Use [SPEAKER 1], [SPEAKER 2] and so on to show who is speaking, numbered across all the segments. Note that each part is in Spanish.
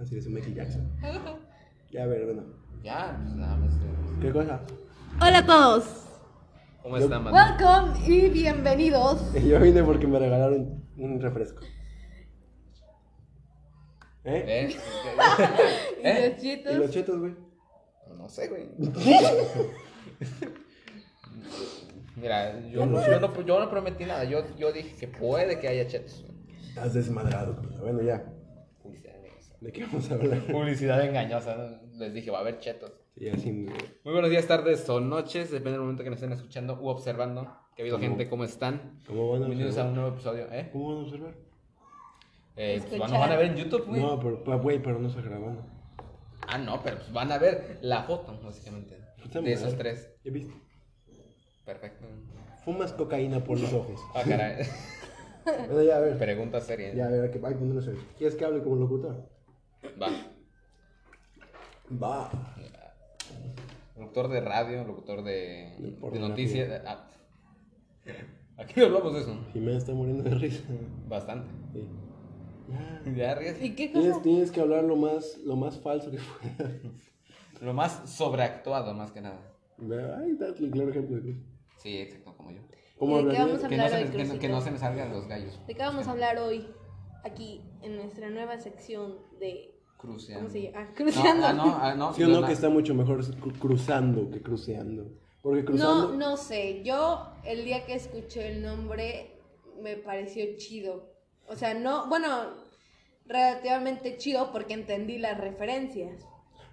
[SPEAKER 1] Así es, Michael Jackson. Ya, a ver, bueno.
[SPEAKER 2] Ya, pues nada más. eh.
[SPEAKER 1] ¿Qué cosa?
[SPEAKER 3] Hola a todos.
[SPEAKER 2] ¿Cómo están, man?
[SPEAKER 3] Welcome y bienvenidos.
[SPEAKER 1] Yo vine porque me regalaron un refresco. ¿Eh?
[SPEAKER 2] ¿Eh?
[SPEAKER 3] Y
[SPEAKER 2] ¿Eh?
[SPEAKER 3] los
[SPEAKER 1] ¿Y los chetos, güey?
[SPEAKER 2] No sé, güey. Mira, yo no, yo, no, yo no prometí nada. Yo, yo dije que puede que haya chetos.
[SPEAKER 1] Estás desmadrado. güey. Bueno, ya. ¿De qué vamos a hablar?
[SPEAKER 2] Publicidad engañosa. ¿no? Les dije, va a haber chetos.
[SPEAKER 1] Sí, así.
[SPEAKER 2] Muy buenos días, tardes o noches, depende del momento que nos estén escuchando u observando. Que ha habido
[SPEAKER 1] ¿Cómo?
[SPEAKER 2] gente, ¿cómo están?
[SPEAKER 1] ¿Cómo van a
[SPEAKER 2] Bienvenidos a un
[SPEAKER 1] observar?
[SPEAKER 2] nuevo episodio, ¿eh?
[SPEAKER 1] ¿Cómo van a observar?
[SPEAKER 2] eh pues van, van a ver en YouTube, güey.
[SPEAKER 1] No, pero, pa- güey, pero no está grabando.
[SPEAKER 2] Ah, no, pero pues van a ver la foto, básicamente. De esos tres.
[SPEAKER 1] ¿Ya viste?
[SPEAKER 2] Perfecto.
[SPEAKER 1] Fumas cocaína por los ojos.
[SPEAKER 2] Ah, caray.
[SPEAKER 1] Bueno, ya, a ver.
[SPEAKER 2] Pregunta seria.
[SPEAKER 1] Ya, a ver, que ay, no sé. ¿Quieres que hable como locutor?
[SPEAKER 2] Va.
[SPEAKER 1] Va.
[SPEAKER 2] Locutor de radio, locutor de,
[SPEAKER 1] De
[SPEAKER 2] de noticias. ah. Aquí no hablamos de eso.
[SPEAKER 1] Jimena está muriendo de risa.
[SPEAKER 2] Bastante.
[SPEAKER 1] Sí. Ya.
[SPEAKER 2] Ya ríes.
[SPEAKER 3] ¿Y qué
[SPEAKER 1] Tienes,
[SPEAKER 3] cosa?
[SPEAKER 1] tienes que hablar lo más, lo más falso que puedas.
[SPEAKER 2] Lo más sobreactuado, más que nada.
[SPEAKER 1] Ay, dale el claro ejemplo de Cruz.
[SPEAKER 2] Sí, exacto, como yo.
[SPEAKER 1] ¿Cómo
[SPEAKER 3] ¿De qué vamos a
[SPEAKER 2] Que no,
[SPEAKER 3] hablar
[SPEAKER 2] se,
[SPEAKER 3] hoy,
[SPEAKER 2] me- que, no- que no se me salgan los gallos.
[SPEAKER 3] ¿De qué vamos a hablar hoy? Aquí, en nuestra nueva sección de.
[SPEAKER 2] Cruceando.
[SPEAKER 3] ¿Cómo se llama? Ah,
[SPEAKER 2] No, ah, no, ah, no.
[SPEAKER 1] Sí o no, que está mucho mejor cru- cruzando que cruceando. Porque cruzando.
[SPEAKER 3] No, no sé. Yo, el día que escuché el nombre, me pareció chido. O sea, no. Bueno, relativamente chido porque entendí las referencias.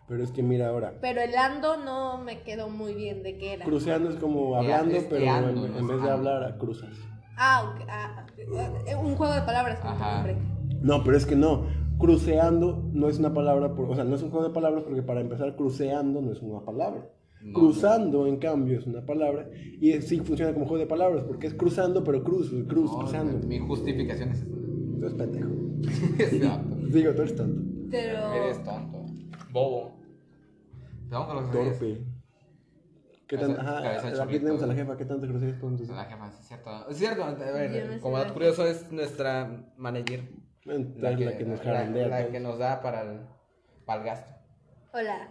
[SPEAKER 1] Pero es que mira ahora.
[SPEAKER 3] Pero el ando no me quedó muy bien de qué era.
[SPEAKER 1] Cruceando es como hablando,
[SPEAKER 2] es
[SPEAKER 1] pero en, en vez de
[SPEAKER 2] ando.
[SPEAKER 1] hablar, cruzas.
[SPEAKER 3] Ah, ok, ah, ah, un juego de palabras como tu nombre.
[SPEAKER 1] No, pero es que no. Cruceando no es una palabra, por- o sea, no es un juego de palabras porque para empezar, cruceando no es una palabra.
[SPEAKER 2] No.
[SPEAKER 1] Cruzando, en cambio, es una palabra. Y es- sí funciona como juego de palabras porque es cruzando, pero cruz, cruz,
[SPEAKER 2] No,
[SPEAKER 1] cruzando.
[SPEAKER 2] Mi justificación es esta.
[SPEAKER 1] Tú eres pendejo.
[SPEAKER 2] Exacto.
[SPEAKER 1] Digo, tú eres tonto.
[SPEAKER 3] Pero.
[SPEAKER 2] Eres tonto. Bobo. Vamos con los groserías.
[SPEAKER 1] Torpe. ¿Qué
[SPEAKER 2] Cabeza-
[SPEAKER 1] tan, ajá,
[SPEAKER 2] cabeza
[SPEAKER 1] aquí tenemos a la jefa, ¿qué tantas groserías podemos?
[SPEAKER 2] La jefa, sí, es cierto. Es cierto, a ver,
[SPEAKER 3] no
[SPEAKER 2] como dato
[SPEAKER 3] la
[SPEAKER 2] curioso es nuestra manager.
[SPEAKER 1] La, la que nos
[SPEAKER 2] la-
[SPEAKER 1] jarandea.
[SPEAKER 2] la
[SPEAKER 1] todo.
[SPEAKER 2] que nos da para el, para el gasto.
[SPEAKER 3] Hola.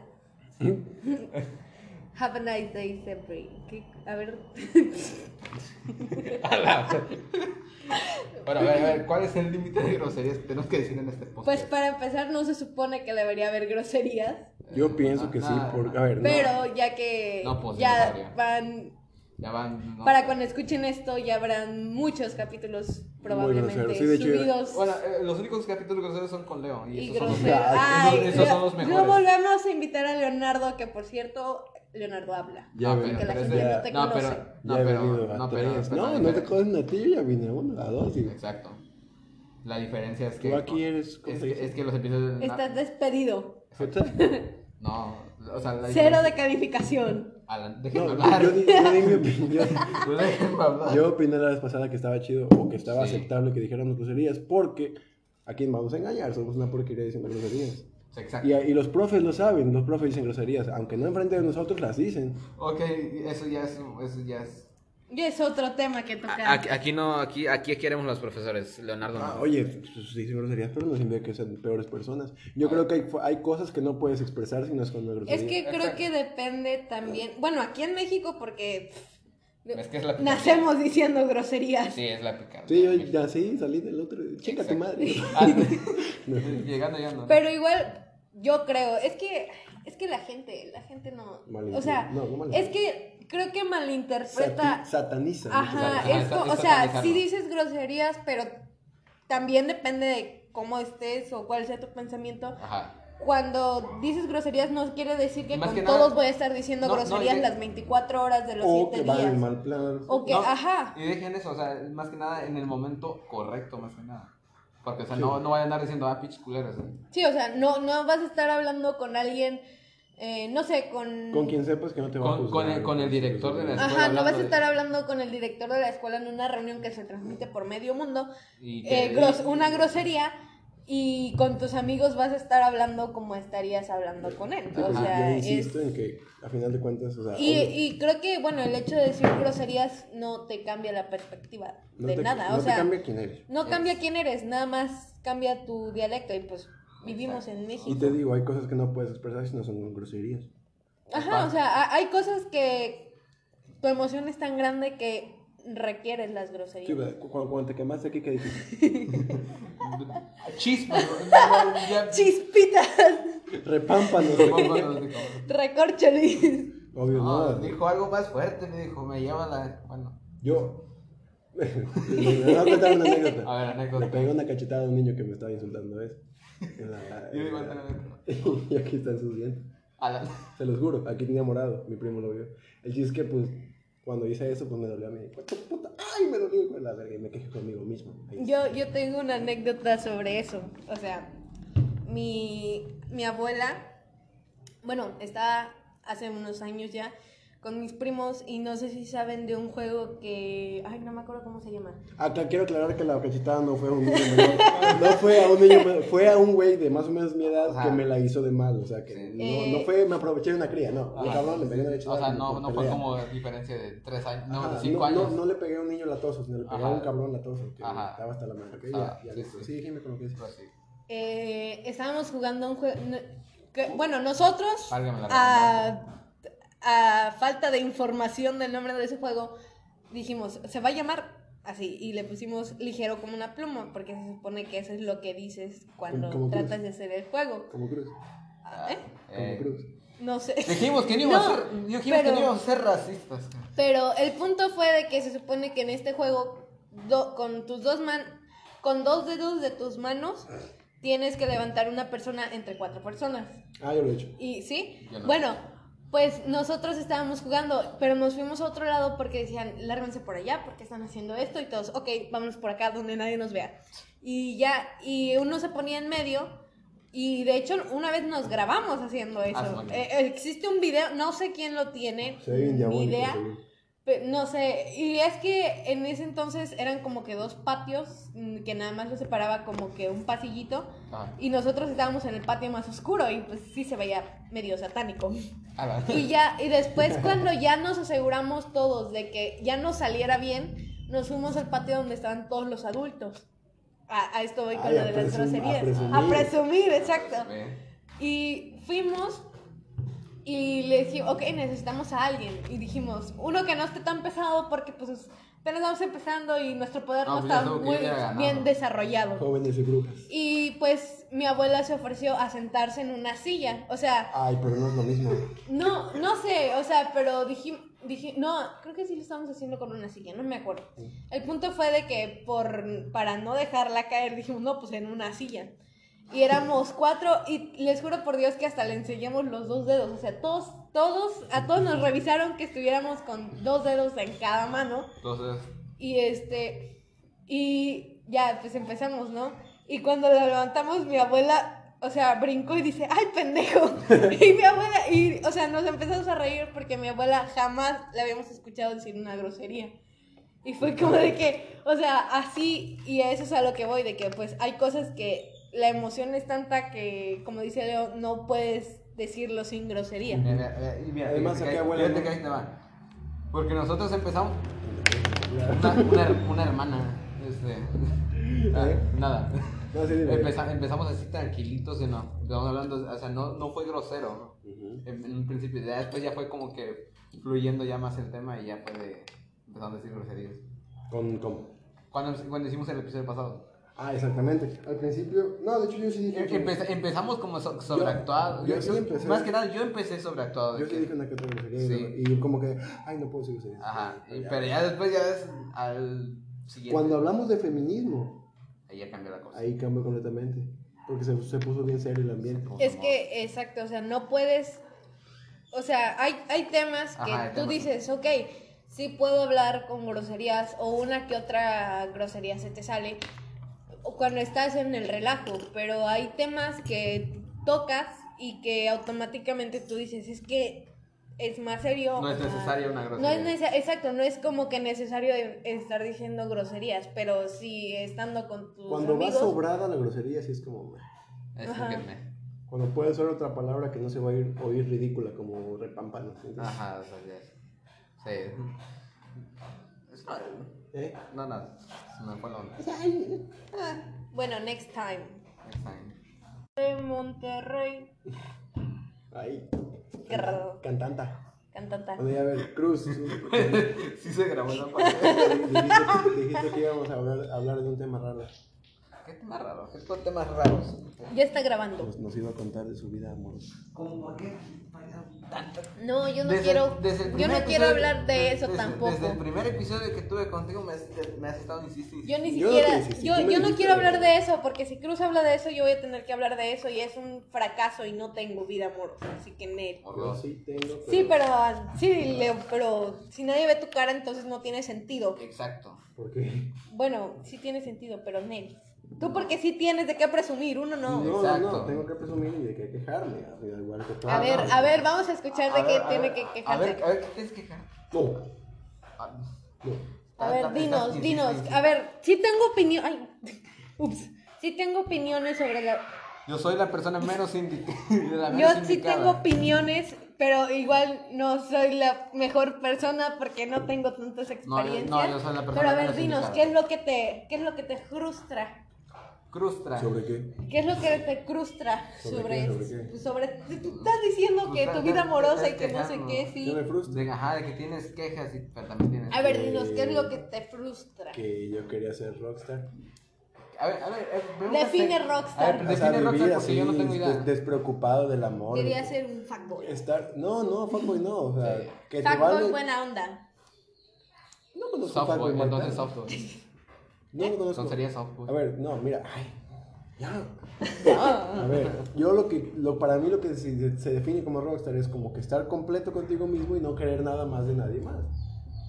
[SPEAKER 3] Have a nice day. ¿Qué? A ver.
[SPEAKER 2] Bueno, a ver, a ver, ¿cuál es el límite de groserías que tenemos que decir en este podcast?
[SPEAKER 3] Pues para empezar, no se supone que debería haber groserías.
[SPEAKER 1] Yo pienso
[SPEAKER 2] No,
[SPEAKER 1] que sí,
[SPEAKER 2] no,
[SPEAKER 1] por,
[SPEAKER 2] no.
[SPEAKER 1] a ver, no.
[SPEAKER 3] Pero ya que
[SPEAKER 2] No, pues,
[SPEAKER 3] ya van.
[SPEAKER 2] Ya van. ¿no?
[SPEAKER 3] Para cuando escuchen esto, ya habrán muchos capítulos probablemente.
[SPEAKER 1] Sí,
[SPEAKER 3] subidos.
[SPEAKER 2] Bueno, eh, los únicos capítulos groseros son con Leo. Y,
[SPEAKER 3] y
[SPEAKER 2] esos son los
[SPEAKER 3] groseros.
[SPEAKER 2] mejores.
[SPEAKER 3] Ay,
[SPEAKER 2] Esos- esos son los
[SPEAKER 3] lo-
[SPEAKER 2] mejores.
[SPEAKER 3] lo volvemos a invitar a Leonardo, que por cierto, Leonardo habla.
[SPEAKER 1] Ya
[SPEAKER 2] no,
[SPEAKER 1] ven,
[SPEAKER 2] pero,
[SPEAKER 3] que la gente
[SPEAKER 2] de-
[SPEAKER 3] no te
[SPEAKER 2] no, pero,
[SPEAKER 3] conoce.
[SPEAKER 2] no,
[SPEAKER 1] ya
[SPEAKER 2] pero, no, pero,
[SPEAKER 1] tres.
[SPEAKER 2] pero
[SPEAKER 1] no,
[SPEAKER 2] la
[SPEAKER 1] no te cogen a ti, ya vine a uno, a dos. Y...
[SPEAKER 2] Exacto. La diferencia es que.
[SPEAKER 1] Tú aquí eres- ¿cómo
[SPEAKER 2] Es, que, es que los episodios.
[SPEAKER 3] Estás despedido.
[SPEAKER 2] No, o sea, la
[SPEAKER 3] Cero de calificación.
[SPEAKER 2] Alan, déjenme
[SPEAKER 1] No,
[SPEAKER 2] hablar.
[SPEAKER 1] yo di, yo di mi opinión.
[SPEAKER 2] Hablar.
[SPEAKER 1] Yo opiné la vez pasada que estaba chido o que estaba
[SPEAKER 2] Sí.
[SPEAKER 1] aceptable que dijeran groserías porque a quién vamos a engañar, somos una porquería diciendo groserías.
[SPEAKER 2] Exacto.
[SPEAKER 1] Y, y los profes lo saben, los profes dicen groserías, aunque no enfrente de nosotros las dicen.
[SPEAKER 2] Ok, eso ya es. Eso ya es.
[SPEAKER 3] Y es otro tema que tocar.
[SPEAKER 2] Aquí, no, aquí, aquí queremos los profesores, Leonardo.
[SPEAKER 1] Ah, oye, pues, dicen groserías, pero no significa que sean peores personas. Yo creo que hay, hay cosas que no puedes expresar si no es con una grosería.
[SPEAKER 3] Es que creo
[SPEAKER 2] Exacto.
[SPEAKER 3] que depende también. Bueno, aquí en México, porque
[SPEAKER 2] Es que es la picardía.
[SPEAKER 3] nacemos diciendo groserías.
[SPEAKER 2] Sí, es la picardía.
[SPEAKER 1] Sí, yo ya sí, salí del otro. Chica tu madre.
[SPEAKER 2] Ah, Llegando, llegando. ¿no?
[SPEAKER 3] Pero igual, yo creo, es que, es que la gente, la gente no. O sea,
[SPEAKER 1] no, no malinter-
[SPEAKER 3] es que creo que malinterpreta.
[SPEAKER 1] Sati- sataniza.
[SPEAKER 3] Ajá,
[SPEAKER 2] Ajá,
[SPEAKER 3] es
[SPEAKER 2] es-
[SPEAKER 3] co-
[SPEAKER 2] es
[SPEAKER 3] o sea, sí dices groserías, pero también depende de cómo estés o cuál sea tu pensamiento.
[SPEAKER 2] Ajá.
[SPEAKER 3] Cuando dices groserías no quiere decir que
[SPEAKER 2] Más
[SPEAKER 3] con
[SPEAKER 2] que nada-
[SPEAKER 3] todos voy a estar diciendo
[SPEAKER 2] No, no,
[SPEAKER 3] groserías las 24 horas de los
[SPEAKER 1] O
[SPEAKER 3] 7
[SPEAKER 1] que van
[SPEAKER 3] días.
[SPEAKER 1] mal plan.
[SPEAKER 3] O que,
[SPEAKER 2] No,
[SPEAKER 3] ajá.
[SPEAKER 2] Y dejen eso, o sea, más que nada en el momento correcto, más que nada. Porque, o sea,
[SPEAKER 1] Sí.
[SPEAKER 2] no, no vayan a andar diciendo, ah, pinches culeros. ¿eh?
[SPEAKER 3] Sí, o sea, no, no vas a estar hablando con alguien, eh, no sé, con...
[SPEAKER 1] Con quien sepas que no te va a
[SPEAKER 2] Con,
[SPEAKER 1] juzgar.
[SPEAKER 2] con el, con el director de la escuela.
[SPEAKER 3] Ajá, no vas a
[SPEAKER 2] de-
[SPEAKER 3] estar hablando con el director de la escuela en una reunión que se transmite por medio mundo,
[SPEAKER 2] Y que-
[SPEAKER 3] eh, gros- una grosería, y con tus amigos vas a estar hablando como estarías hablando con él. O
[SPEAKER 1] pues,
[SPEAKER 3] sea,
[SPEAKER 1] yo
[SPEAKER 3] es...
[SPEAKER 1] insisto en que a final de cuentas, o sea,
[SPEAKER 3] Y, y creo que, bueno, el hecho de decir groserías no te cambia la perspectiva
[SPEAKER 1] no
[SPEAKER 3] de
[SPEAKER 1] te,
[SPEAKER 3] nada.
[SPEAKER 1] no
[SPEAKER 3] o
[SPEAKER 1] te
[SPEAKER 3] sea,
[SPEAKER 1] cambia quién eres.
[SPEAKER 3] no cambia quién eres, nada más cambia tu dialecto y pues vivimos en
[SPEAKER 1] Y
[SPEAKER 3] México.
[SPEAKER 1] te digo, hay cosas que no puedes expresar si no son groserías.
[SPEAKER 3] Ajá, o sea, ha- hay cosas que tu emoción es tan grande que requieres las groserías.
[SPEAKER 1] cuando, cuando te quemaste aquí, ¿qué dijiste?
[SPEAKER 2] Ya-
[SPEAKER 3] Chispitas,
[SPEAKER 1] Repámpanos.
[SPEAKER 2] Dijo,
[SPEAKER 3] recorcholis.
[SPEAKER 1] Obvio,
[SPEAKER 2] no,
[SPEAKER 1] no.
[SPEAKER 2] dijo algo más fuerte, me dijo, me lleva la. Bueno,
[SPEAKER 1] Yo. Me voy a contar una anécdota.
[SPEAKER 2] a ver,
[SPEAKER 1] Le
[SPEAKER 2] anécdota.
[SPEAKER 1] pegué una cachetada a un niño que me estaba insultando, ¿ves? En la-
[SPEAKER 2] Yo
[SPEAKER 1] la- y aquí están sus dientes.
[SPEAKER 2] A la-
[SPEAKER 1] Se los juro, aquí tenía morado, mi primo lo vio. El chiste es que, pues, cuando hice eso, pues me dolió a mí. "Puta, ¡Ay, me dolió! la verga! Y me quejé conmigo mismo.
[SPEAKER 3] Yo, yo tengo una anécdota sobre eso. O sea, mi, mi abuela, bueno, estaba hace unos años ya con mis primos y no sé si saben de un juego que... Ay, no me acuerdo cómo se llama.
[SPEAKER 1] Acá quiero aclarar que la cachetada no fue a un niño menor. No fue a un niño menor, fue a un güey de más o menos mi edad
[SPEAKER 2] Ajá.
[SPEAKER 1] que me la hizo de mal. O sea, que
[SPEAKER 2] Sí.
[SPEAKER 1] no,
[SPEAKER 3] Eh.
[SPEAKER 1] no fue me aproveché de una cría, no. Un
[SPEAKER 2] Ajá.
[SPEAKER 1] cabrón le pegué una cachetada.
[SPEAKER 2] O sea, no, no fue como diferencia de 3 años, no,
[SPEAKER 1] Ajá,
[SPEAKER 2] de 5
[SPEAKER 1] no,
[SPEAKER 2] años.
[SPEAKER 1] No, no le pegué a un niño latoso, sino le pegué a un cabrón latoso que
[SPEAKER 2] Ajá.
[SPEAKER 1] estaba hasta la madre. ¿ok?
[SPEAKER 2] Ah,
[SPEAKER 1] ya, ya
[SPEAKER 2] sí,
[SPEAKER 1] listo.
[SPEAKER 2] sí.
[SPEAKER 1] Sí, dime con lo que es.
[SPEAKER 2] Pero sí.
[SPEAKER 3] Eh, estábamos jugando un juego... bueno, nosotros...
[SPEAKER 2] Válgame la
[SPEAKER 3] a, a falta de información del nombre de ese juego, dijimos, se va a llamar así. Y le pusimos ligero como una pluma, porque se supone que eso es lo que dices cuando
[SPEAKER 1] Como
[SPEAKER 3] tratas de hacer el juego.
[SPEAKER 1] Como cruz.
[SPEAKER 3] Ah, ¿eh?
[SPEAKER 1] Como
[SPEAKER 2] Eh,
[SPEAKER 1] cruz.
[SPEAKER 3] No sé.
[SPEAKER 2] Dijimos que no íbamos
[SPEAKER 3] No,
[SPEAKER 2] a ser, dijimos
[SPEAKER 3] pero-
[SPEAKER 2] que no íbamos a ser racistas.
[SPEAKER 3] Pero el punto fue de que se supone que en este juego, do- con tus dos man con dos dedos de tus manos, tienes que levantar una persona entre cuatro personas.
[SPEAKER 1] Ah, yo lo he hecho.
[SPEAKER 3] Y sí,
[SPEAKER 2] no.
[SPEAKER 3] bueno, pues nosotros estábamos jugando, pero nos fuimos a otro lado porque decían, lárganse por allá, porque están haciendo esto y todos, ok, vámonos por acá donde nadie nos vea. Y ya, y uno se ponía en medio. Y de hecho, una vez nos grabamos haciendo eso.
[SPEAKER 2] Ah, sí.
[SPEAKER 3] Eh, existe un video, no sé quién lo tiene, ni
[SPEAKER 1] diabólico.
[SPEAKER 3] idea. No sé, y es que en ese entonces eran como que dos patios mm, que nada más los separaba como que un pasillito
[SPEAKER 2] Ajá.
[SPEAKER 3] y nosotros estábamos en el patio más oscuro y pues sí se veía medio satánico.
[SPEAKER 2] A la-
[SPEAKER 3] Y ya, y después cuando ya nos aseguramos todos de que ya nos saliera bien, nos fuimos al patio donde estaban todos los adultos. A, a esto voy con
[SPEAKER 1] Ay,
[SPEAKER 3] lo de las
[SPEAKER 1] presum- a
[SPEAKER 3] groserías.
[SPEAKER 1] presumir.
[SPEAKER 3] A presumir, exacto. Y fuimos y le dijimos, ok, necesitamos a alguien. Y dijimos, uno que no esté tan pesado porque pues apenas vamos empezando y nuestro poder
[SPEAKER 2] No,
[SPEAKER 3] no,
[SPEAKER 2] pues
[SPEAKER 3] está muy bien desarrollado.
[SPEAKER 1] Jóvenes y brujas.
[SPEAKER 3] Y pues mi abuela se ofreció a sentarse en una silla. O sea,
[SPEAKER 1] Ay, pero no es lo mismo.
[SPEAKER 3] no, no sé, o sea, pero dijimos, dije, no, creo que sí lo estábamos haciendo con una silla, no me acuerdo. El punto fue de que por, para no dejarla caer, dijimos, no, pues en una silla. Y éramos cuatro, y les juro por Dios que hasta le enseñamos los dos dedos. O sea, todos, todos, a todos nos revisaron que estuviéramos con dos dedos en cada mano.
[SPEAKER 2] Entonces,
[SPEAKER 3] Y este, y ya, pues empezamos, ¿no? Y cuando lo levantamos, mi abuela, o sea, brincó y dice, ¡ay, pendejo! Y mi abuela, y, o sea, nos empezamos a reír porque mi abuela jamás le habíamos escuchado decir una grosería. Y fue como de que, o sea, así, y eso es a lo que voy, de que pues hay cosas que la emoción es tanta que, como dice Leo, no puedes decirlo sin grosería.
[SPEAKER 2] mira, mira, y mira,
[SPEAKER 1] Además, acá huele.
[SPEAKER 2] Porque nosotros empezamos. Una, una, una hermana. Este. ah,
[SPEAKER 1] ¿Eh?
[SPEAKER 2] Nada.
[SPEAKER 1] No, sí.
[SPEAKER 2] Empeza- empezamos así tranquilitos y no. Estamos hablando, o sea, no, no fue grosero, ¿no?
[SPEAKER 1] Ujú.
[SPEAKER 2] En, en un principio, ya después ya fue como que fluyendo ya más el tema y ya fue de. Empezaron a decir groserías.
[SPEAKER 1] Con, con...
[SPEAKER 2] Cuando, cuando hicimos el episodio pasado.
[SPEAKER 1] Ah, exactamente. Al principio... No, de hecho yo sí dije...
[SPEAKER 2] Em- empe- empezamos como so- sobreactuado.
[SPEAKER 1] yo sí empecé.
[SPEAKER 2] Más que nada, yo empecé sobreactuado.
[SPEAKER 1] Yo sí
[SPEAKER 2] que-
[SPEAKER 1] dije una que otra grosería
[SPEAKER 2] Sí.
[SPEAKER 1] y y como que... Ay, no puedo decir groserías.
[SPEAKER 2] Ajá. y-
[SPEAKER 1] Ya.
[SPEAKER 2] pero ya después ya es al siguiente.
[SPEAKER 1] Cuando hablamos de feminismo,
[SPEAKER 2] Ahí ya cambió la cosa.
[SPEAKER 1] ahí cambió completamente. Porque se, se puso bien serio el ambiente.
[SPEAKER 3] Es que, exacto, o sea, no puedes, o sea, hay, hay temas que
[SPEAKER 2] Ajá, hay
[SPEAKER 3] tú
[SPEAKER 2] temas.
[SPEAKER 3] dices, ok, sí puedo hablar con groserías o una que otra grosería se te sale cuando estás en el relajo, pero hay temas que tocas y que automáticamente tú dices, es que es más serio.
[SPEAKER 2] No es necesaria una
[SPEAKER 3] No
[SPEAKER 2] grosería.
[SPEAKER 3] es nece- exacto, no es como que necesario estar diciendo groserías, pero sí estando con tus
[SPEAKER 1] Cuando va
[SPEAKER 3] amigos.
[SPEAKER 1] sobrada la grosería, sí es como...
[SPEAKER 2] Es
[SPEAKER 3] Ajá.
[SPEAKER 2] que me-
[SPEAKER 1] Cuando puede ser otra palabra que no se va a ir, oír ridícula, como repampano.
[SPEAKER 2] Ajá, o sea, ya es- Sí. Es- no,
[SPEAKER 1] ¿eh?
[SPEAKER 2] no, nada. Se me fue la onda.
[SPEAKER 3] Ah, Bueno, next time.
[SPEAKER 2] Next time.
[SPEAKER 3] De Monterrey.
[SPEAKER 1] Ahí.
[SPEAKER 3] Qué raro.
[SPEAKER 1] Cantanta.
[SPEAKER 3] Cantanta.
[SPEAKER 1] Bueno, ya a ver, Cruz.
[SPEAKER 2] Sí se grabó esa parte.
[SPEAKER 1] dijiste, dijiste que íbamos a hablar, a hablar de un tema raro.
[SPEAKER 2] ¿Qué tema raro? ¿Qué temas raros?
[SPEAKER 3] Ya está grabando.
[SPEAKER 1] Nos, nos iba a contar de su vida amorosa.
[SPEAKER 2] ¿Cómo por qué? Tanto.
[SPEAKER 3] No, yo no
[SPEAKER 2] Desde-
[SPEAKER 3] quiero.
[SPEAKER 2] desde
[SPEAKER 3] yo no quiero hablar de eso
[SPEAKER 2] desde-
[SPEAKER 3] tampoco.
[SPEAKER 2] Desde el primer episodio que tuve contigo me has, me has estado insistiendo.
[SPEAKER 3] Yo ni
[SPEAKER 1] Yo no
[SPEAKER 3] siquiera, yo,
[SPEAKER 1] tú me
[SPEAKER 3] yo no quiero hablar de eso, porque si Cruz habla de eso, yo voy a tener que hablar de eso y es un fracaso y no tengo vida amorosa, así que Nel.
[SPEAKER 2] Por
[SPEAKER 1] Yo sí tengo.
[SPEAKER 3] Sí, pero sí, Leo, pero si nadie ve tu cara, entonces no tiene sentido.
[SPEAKER 2] Exacto.
[SPEAKER 1] ¿Por qué?
[SPEAKER 3] Bueno, sí tiene sentido, pero Nel. Tú porque sí tienes de qué presumir, uno no.
[SPEAKER 1] No, no,
[SPEAKER 2] Exacto.
[SPEAKER 1] no, tengo que presumir y de qué quejarme. Igual que.
[SPEAKER 3] A ver, a ver, vamos a escuchar de
[SPEAKER 2] A
[SPEAKER 3] qué
[SPEAKER 2] ver, a
[SPEAKER 3] tiene
[SPEAKER 2] ver,
[SPEAKER 3] que
[SPEAKER 2] A
[SPEAKER 3] quejarse.
[SPEAKER 2] ver, a ver, ¿qué tienes que quejar?
[SPEAKER 1] No,
[SPEAKER 2] Ah,
[SPEAKER 1] no.
[SPEAKER 3] A ver, dinos, dinos. A ver, sí tengo opinión. Ay, ups. Sí tengo opiniones sobre la.
[SPEAKER 2] Yo soy la persona menos indicada.
[SPEAKER 3] Yo sí tengo opiniones, pero igual no soy la mejor persona porque no tengo tantas
[SPEAKER 2] No, yo-
[SPEAKER 3] experiencias.
[SPEAKER 2] no, yo soy la persona
[SPEAKER 3] pero a ver,
[SPEAKER 2] menos
[SPEAKER 3] dinos,
[SPEAKER 2] indicada.
[SPEAKER 3] ¿qué es lo que te, qué es lo que te frustra?
[SPEAKER 2] Crustra.
[SPEAKER 1] ¿Sobre qué?
[SPEAKER 3] ¿Qué es lo que te frustra
[SPEAKER 1] ¿Sobre
[SPEAKER 3] sobre
[SPEAKER 1] qué? ¿Sobre
[SPEAKER 3] sobre, tú estás diciendo que tu vida amorosa y que no sé qué,
[SPEAKER 1] ¿Qué
[SPEAKER 3] sí.
[SPEAKER 1] me frustra?
[SPEAKER 2] De, ajá, de que tienes quejas, y, pero también tienes.
[SPEAKER 3] A ver,
[SPEAKER 1] Eh,
[SPEAKER 3] dinos, ¿qué es lo que te frustra?
[SPEAKER 1] Que yo quería ser rockstar.
[SPEAKER 2] A ver, a ver. eh,
[SPEAKER 3] Define rockstar.
[SPEAKER 2] A ver,
[SPEAKER 1] O sea,
[SPEAKER 2] define rockstar porque yo no tengo idea.
[SPEAKER 1] des- despreocupado del amor.
[SPEAKER 3] Quería ser un fuckboy.
[SPEAKER 1] Estar, no, no, fuckboy no, o sea,
[SPEAKER 2] Sí.
[SPEAKER 1] que te
[SPEAKER 3] Fuckboy
[SPEAKER 1] vale.
[SPEAKER 3] buena onda.
[SPEAKER 1] No fuckboy
[SPEAKER 2] Softboy, entonces softboy.
[SPEAKER 1] No lo conozco.
[SPEAKER 2] Sería.
[SPEAKER 1] A ver, no, mira, ay, ya. A ver, yo lo que, lo, para mí lo que se, se define como rockstar es como que estar completo contigo mismo y no querer nada más de nadie más.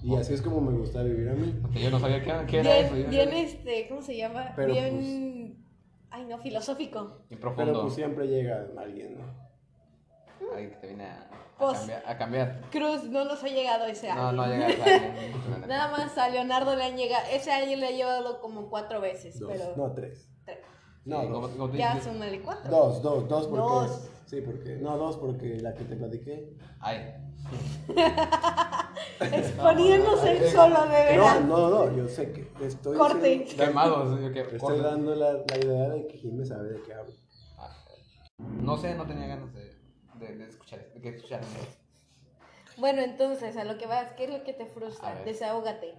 [SPEAKER 1] Y así es como me gusta vivir a mí.
[SPEAKER 2] Porque yo no sabía qué, qué era eso.
[SPEAKER 3] Bien,
[SPEAKER 2] yo-
[SPEAKER 3] bien este, ¿cómo se llama?
[SPEAKER 1] Pero,
[SPEAKER 3] bien, ay no, filosófico.
[SPEAKER 2] Y
[SPEAKER 1] Pero
[SPEAKER 2] profundo.
[SPEAKER 1] pues siempre llega alguien, ¿no?
[SPEAKER 2] Alguien que te viene a, a
[SPEAKER 3] Pues-
[SPEAKER 2] cambiar. A cambiar.
[SPEAKER 3] Cruz no nos ha llegado ese
[SPEAKER 2] No,
[SPEAKER 3] año.
[SPEAKER 2] no llega a alguien.
[SPEAKER 3] Nada más a Leonardo le han llegado, ese año le ha llevado como cuatro veces,
[SPEAKER 1] Dos,
[SPEAKER 3] pero
[SPEAKER 1] no tres.
[SPEAKER 3] tres.
[SPEAKER 1] No,
[SPEAKER 2] Sí, como-
[SPEAKER 1] dos.
[SPEAKER 2] como te
[SPEAKER 3] ya súmale cuatro.
[SPEAKER 1] Dos, dos, dos porque.
[SPEAKER 3] Dos.
[SPEAKER 1] Sí, porque. No, dos porque la que te platiqué.
[SPEAKER 2] Ay.
[SPEAKER 3] Exponiéndose
[SPEAKER 2] No,
[SPEAKER 3] él solo, de
[SPEAKER 1] No,
[SPEAKER 3] verdad.
[SPEAKER 1] no, no, yo sé que estoy.
[SPEAKER 3] Corte.
[SPEAKER 1] diciendo-
[SPEAKER 2] Quemados. yo que-
[SPEAKER 1] Estoy
[SPEAKER 2] corte.
[SPEAKER 1] dando la, la idea de que Jimmy sabe de qué hablo.
[SPEAKER 2] Ah, No sé, no tenía ganas de, de, de escuchar, de que eso.
[SPEAKER 3] Bueno, entonces, a lo que vas, ¿qué es lo que te frustra? Desahógate.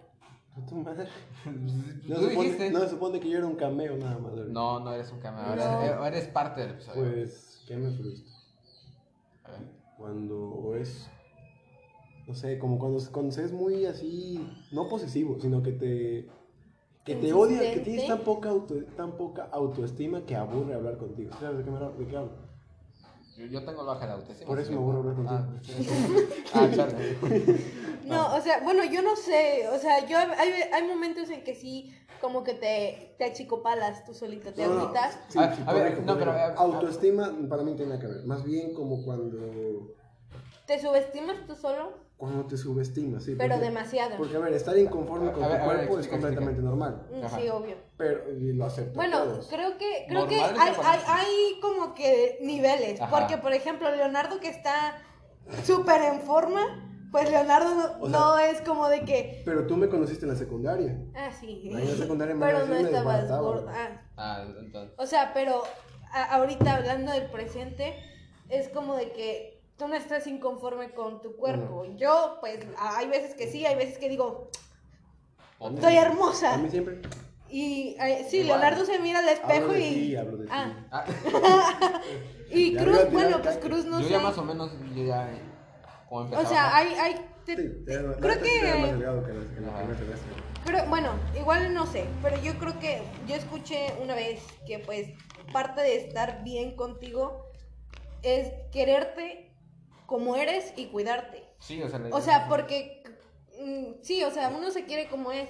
[SPEAKER 1] ¿A tu madre?
[SPEAKER 2] Tú
[SPEAKER 1] No se, supone,
[SPEAKER 2] dijiste.
[SPEAKER 1] no se supone que yo era un cameo nada más. ¿verdad?
[SPEAKER 2] No, no eres un cameo.
[SPEAKER 3] No.
[SPEAKER 2] Eres, eres parte del episodio.
[SPEAKER 1] Pues, ¿qué me frustra?
[SPEAKER 2] A ver.
[SPEAKER 1] Cuando es. No sé, como cuando, cuando se es muy así. No posesivo, sino que te. Que te odia, que tienes tan poca, auto, tan poca autoestima que aburre hablar contigo. ¿Sabes de qué, me, de qué hablo?
[SPEAKER 2] Yo, yo tengo baja de autoestima.
[SPEAKER 1] Por eso me aburro hablar
[SPEAKER 2] Ah,
[SPEAKER 1] contigo.
[SPEAKER 2] Ah, chale.
[SPEAKER 3] No, o sea, bueno, yo no sé, o sea, yo hay, hay momentos en que sí, como que te, te achicopalas tú solito, te
[SPEAKER 1] No, sí,
[SPEAKER 2] A-
[SPEAKER 1] sí,
[SPEAKER 2] a ver, no, pero, a-
[SPEAKER 1] Autoestima para mí tiene que ver. Más bien como cuando.
[SPEAKER 3] ¿Te subestimas tú solo?
[SPEAKER 1] Cuando te subestimas, sí.
[SPEAKER 3] Pero
[SPEAKER 1] porque-
[SPEAKER 3] demasiado.
[SPEAKER 1] Porque, a ver, estar inconforme con
[SPEAKER 2] A
[SPEAKER 1] tu
[SPEAKER 2] ver,
[SPEAKER 1] cuerpo es
[SPEAKER 2] explica,
[SPEAKER 1] completamente normal.
[SPEAKER 3] Mm,
[SPEAKER 2] Ajá.
[SPEAKER 3] Sí, obvio.
[SPEAKER 1] Pero y lo acepto.
[SPEAKER 3] Bueno,
[SPEAKER 1] todos.
[SPEAKER 3] creo que, creo que hay,
[SPEAKER 2] ¿te
[SPEAKER 3] hay, hay como que niveles.
[SPEAKER 2] Ajá.
[SPEAKER 3] Porque, por ejemplo, Leonardo que está súper en forma, pues Leonardo no,
[SPEAKER 1] O sea-
[SPEAKER 3] no es como de que.
[SPEAKER 1] Pero tú me conociste en la secundaria.
[SPEAKER 3] Ah, sí.
[SPEAKER 1] Ahí en la secundaria me
[SPEAKER 3] Pero no
[SPEAKER 1] me
[SPEAKER 3] estabas gorda. Ah.
[SPEAKER 2] Ah, entonces.
[SPEAKER 3] O sea, pero a- ahorita hablando del presente, es como de que tú no estás inconforme con tu cuerpo. Yo, pues, hay veces que sí, hay veces que digo, soy hermosa.
[SPEAKER 1] A mí siempre.
[SPEAKER 3] Y eh, sí,
[SPEAKER 2] Igual.
[SPEAKER 3] Leonardo se mira al espejo
[SPEAKER 1] Hablo de
[SPEAKER 3] y.
[SPEAKER 1] ti, hablo de ti.
[SPEAKER 3] Ah,
[SPEAKER 2] Ah,
[SPEAKER 3] y
[SPEAKER 1] Ya
[SPEAKER 3] Cruz, bueno, pues. Cruz no
[SPEAKER 2] yo
[SPEAKER 3] sé.
[SPEAKER 2] ya más o menos, yo ya. eh.
[SPEAKER 3] O sea, hay, hay, te-
[SPEAKER 1] Sí, te-
[SPEAKER 3] creo
[SPEAKER 1] te
[SPEAKER 3] que, creo- bueno, igual no sé, pero yo creo que yo escuché una vez que pues parte de estar bien contigo es quererte como eres y cuidarte.
[SPEAKER 2] Sí, o sea.
[SPEAKER 3] O sea, porque mm, sí, o sea, uno se quiere como es,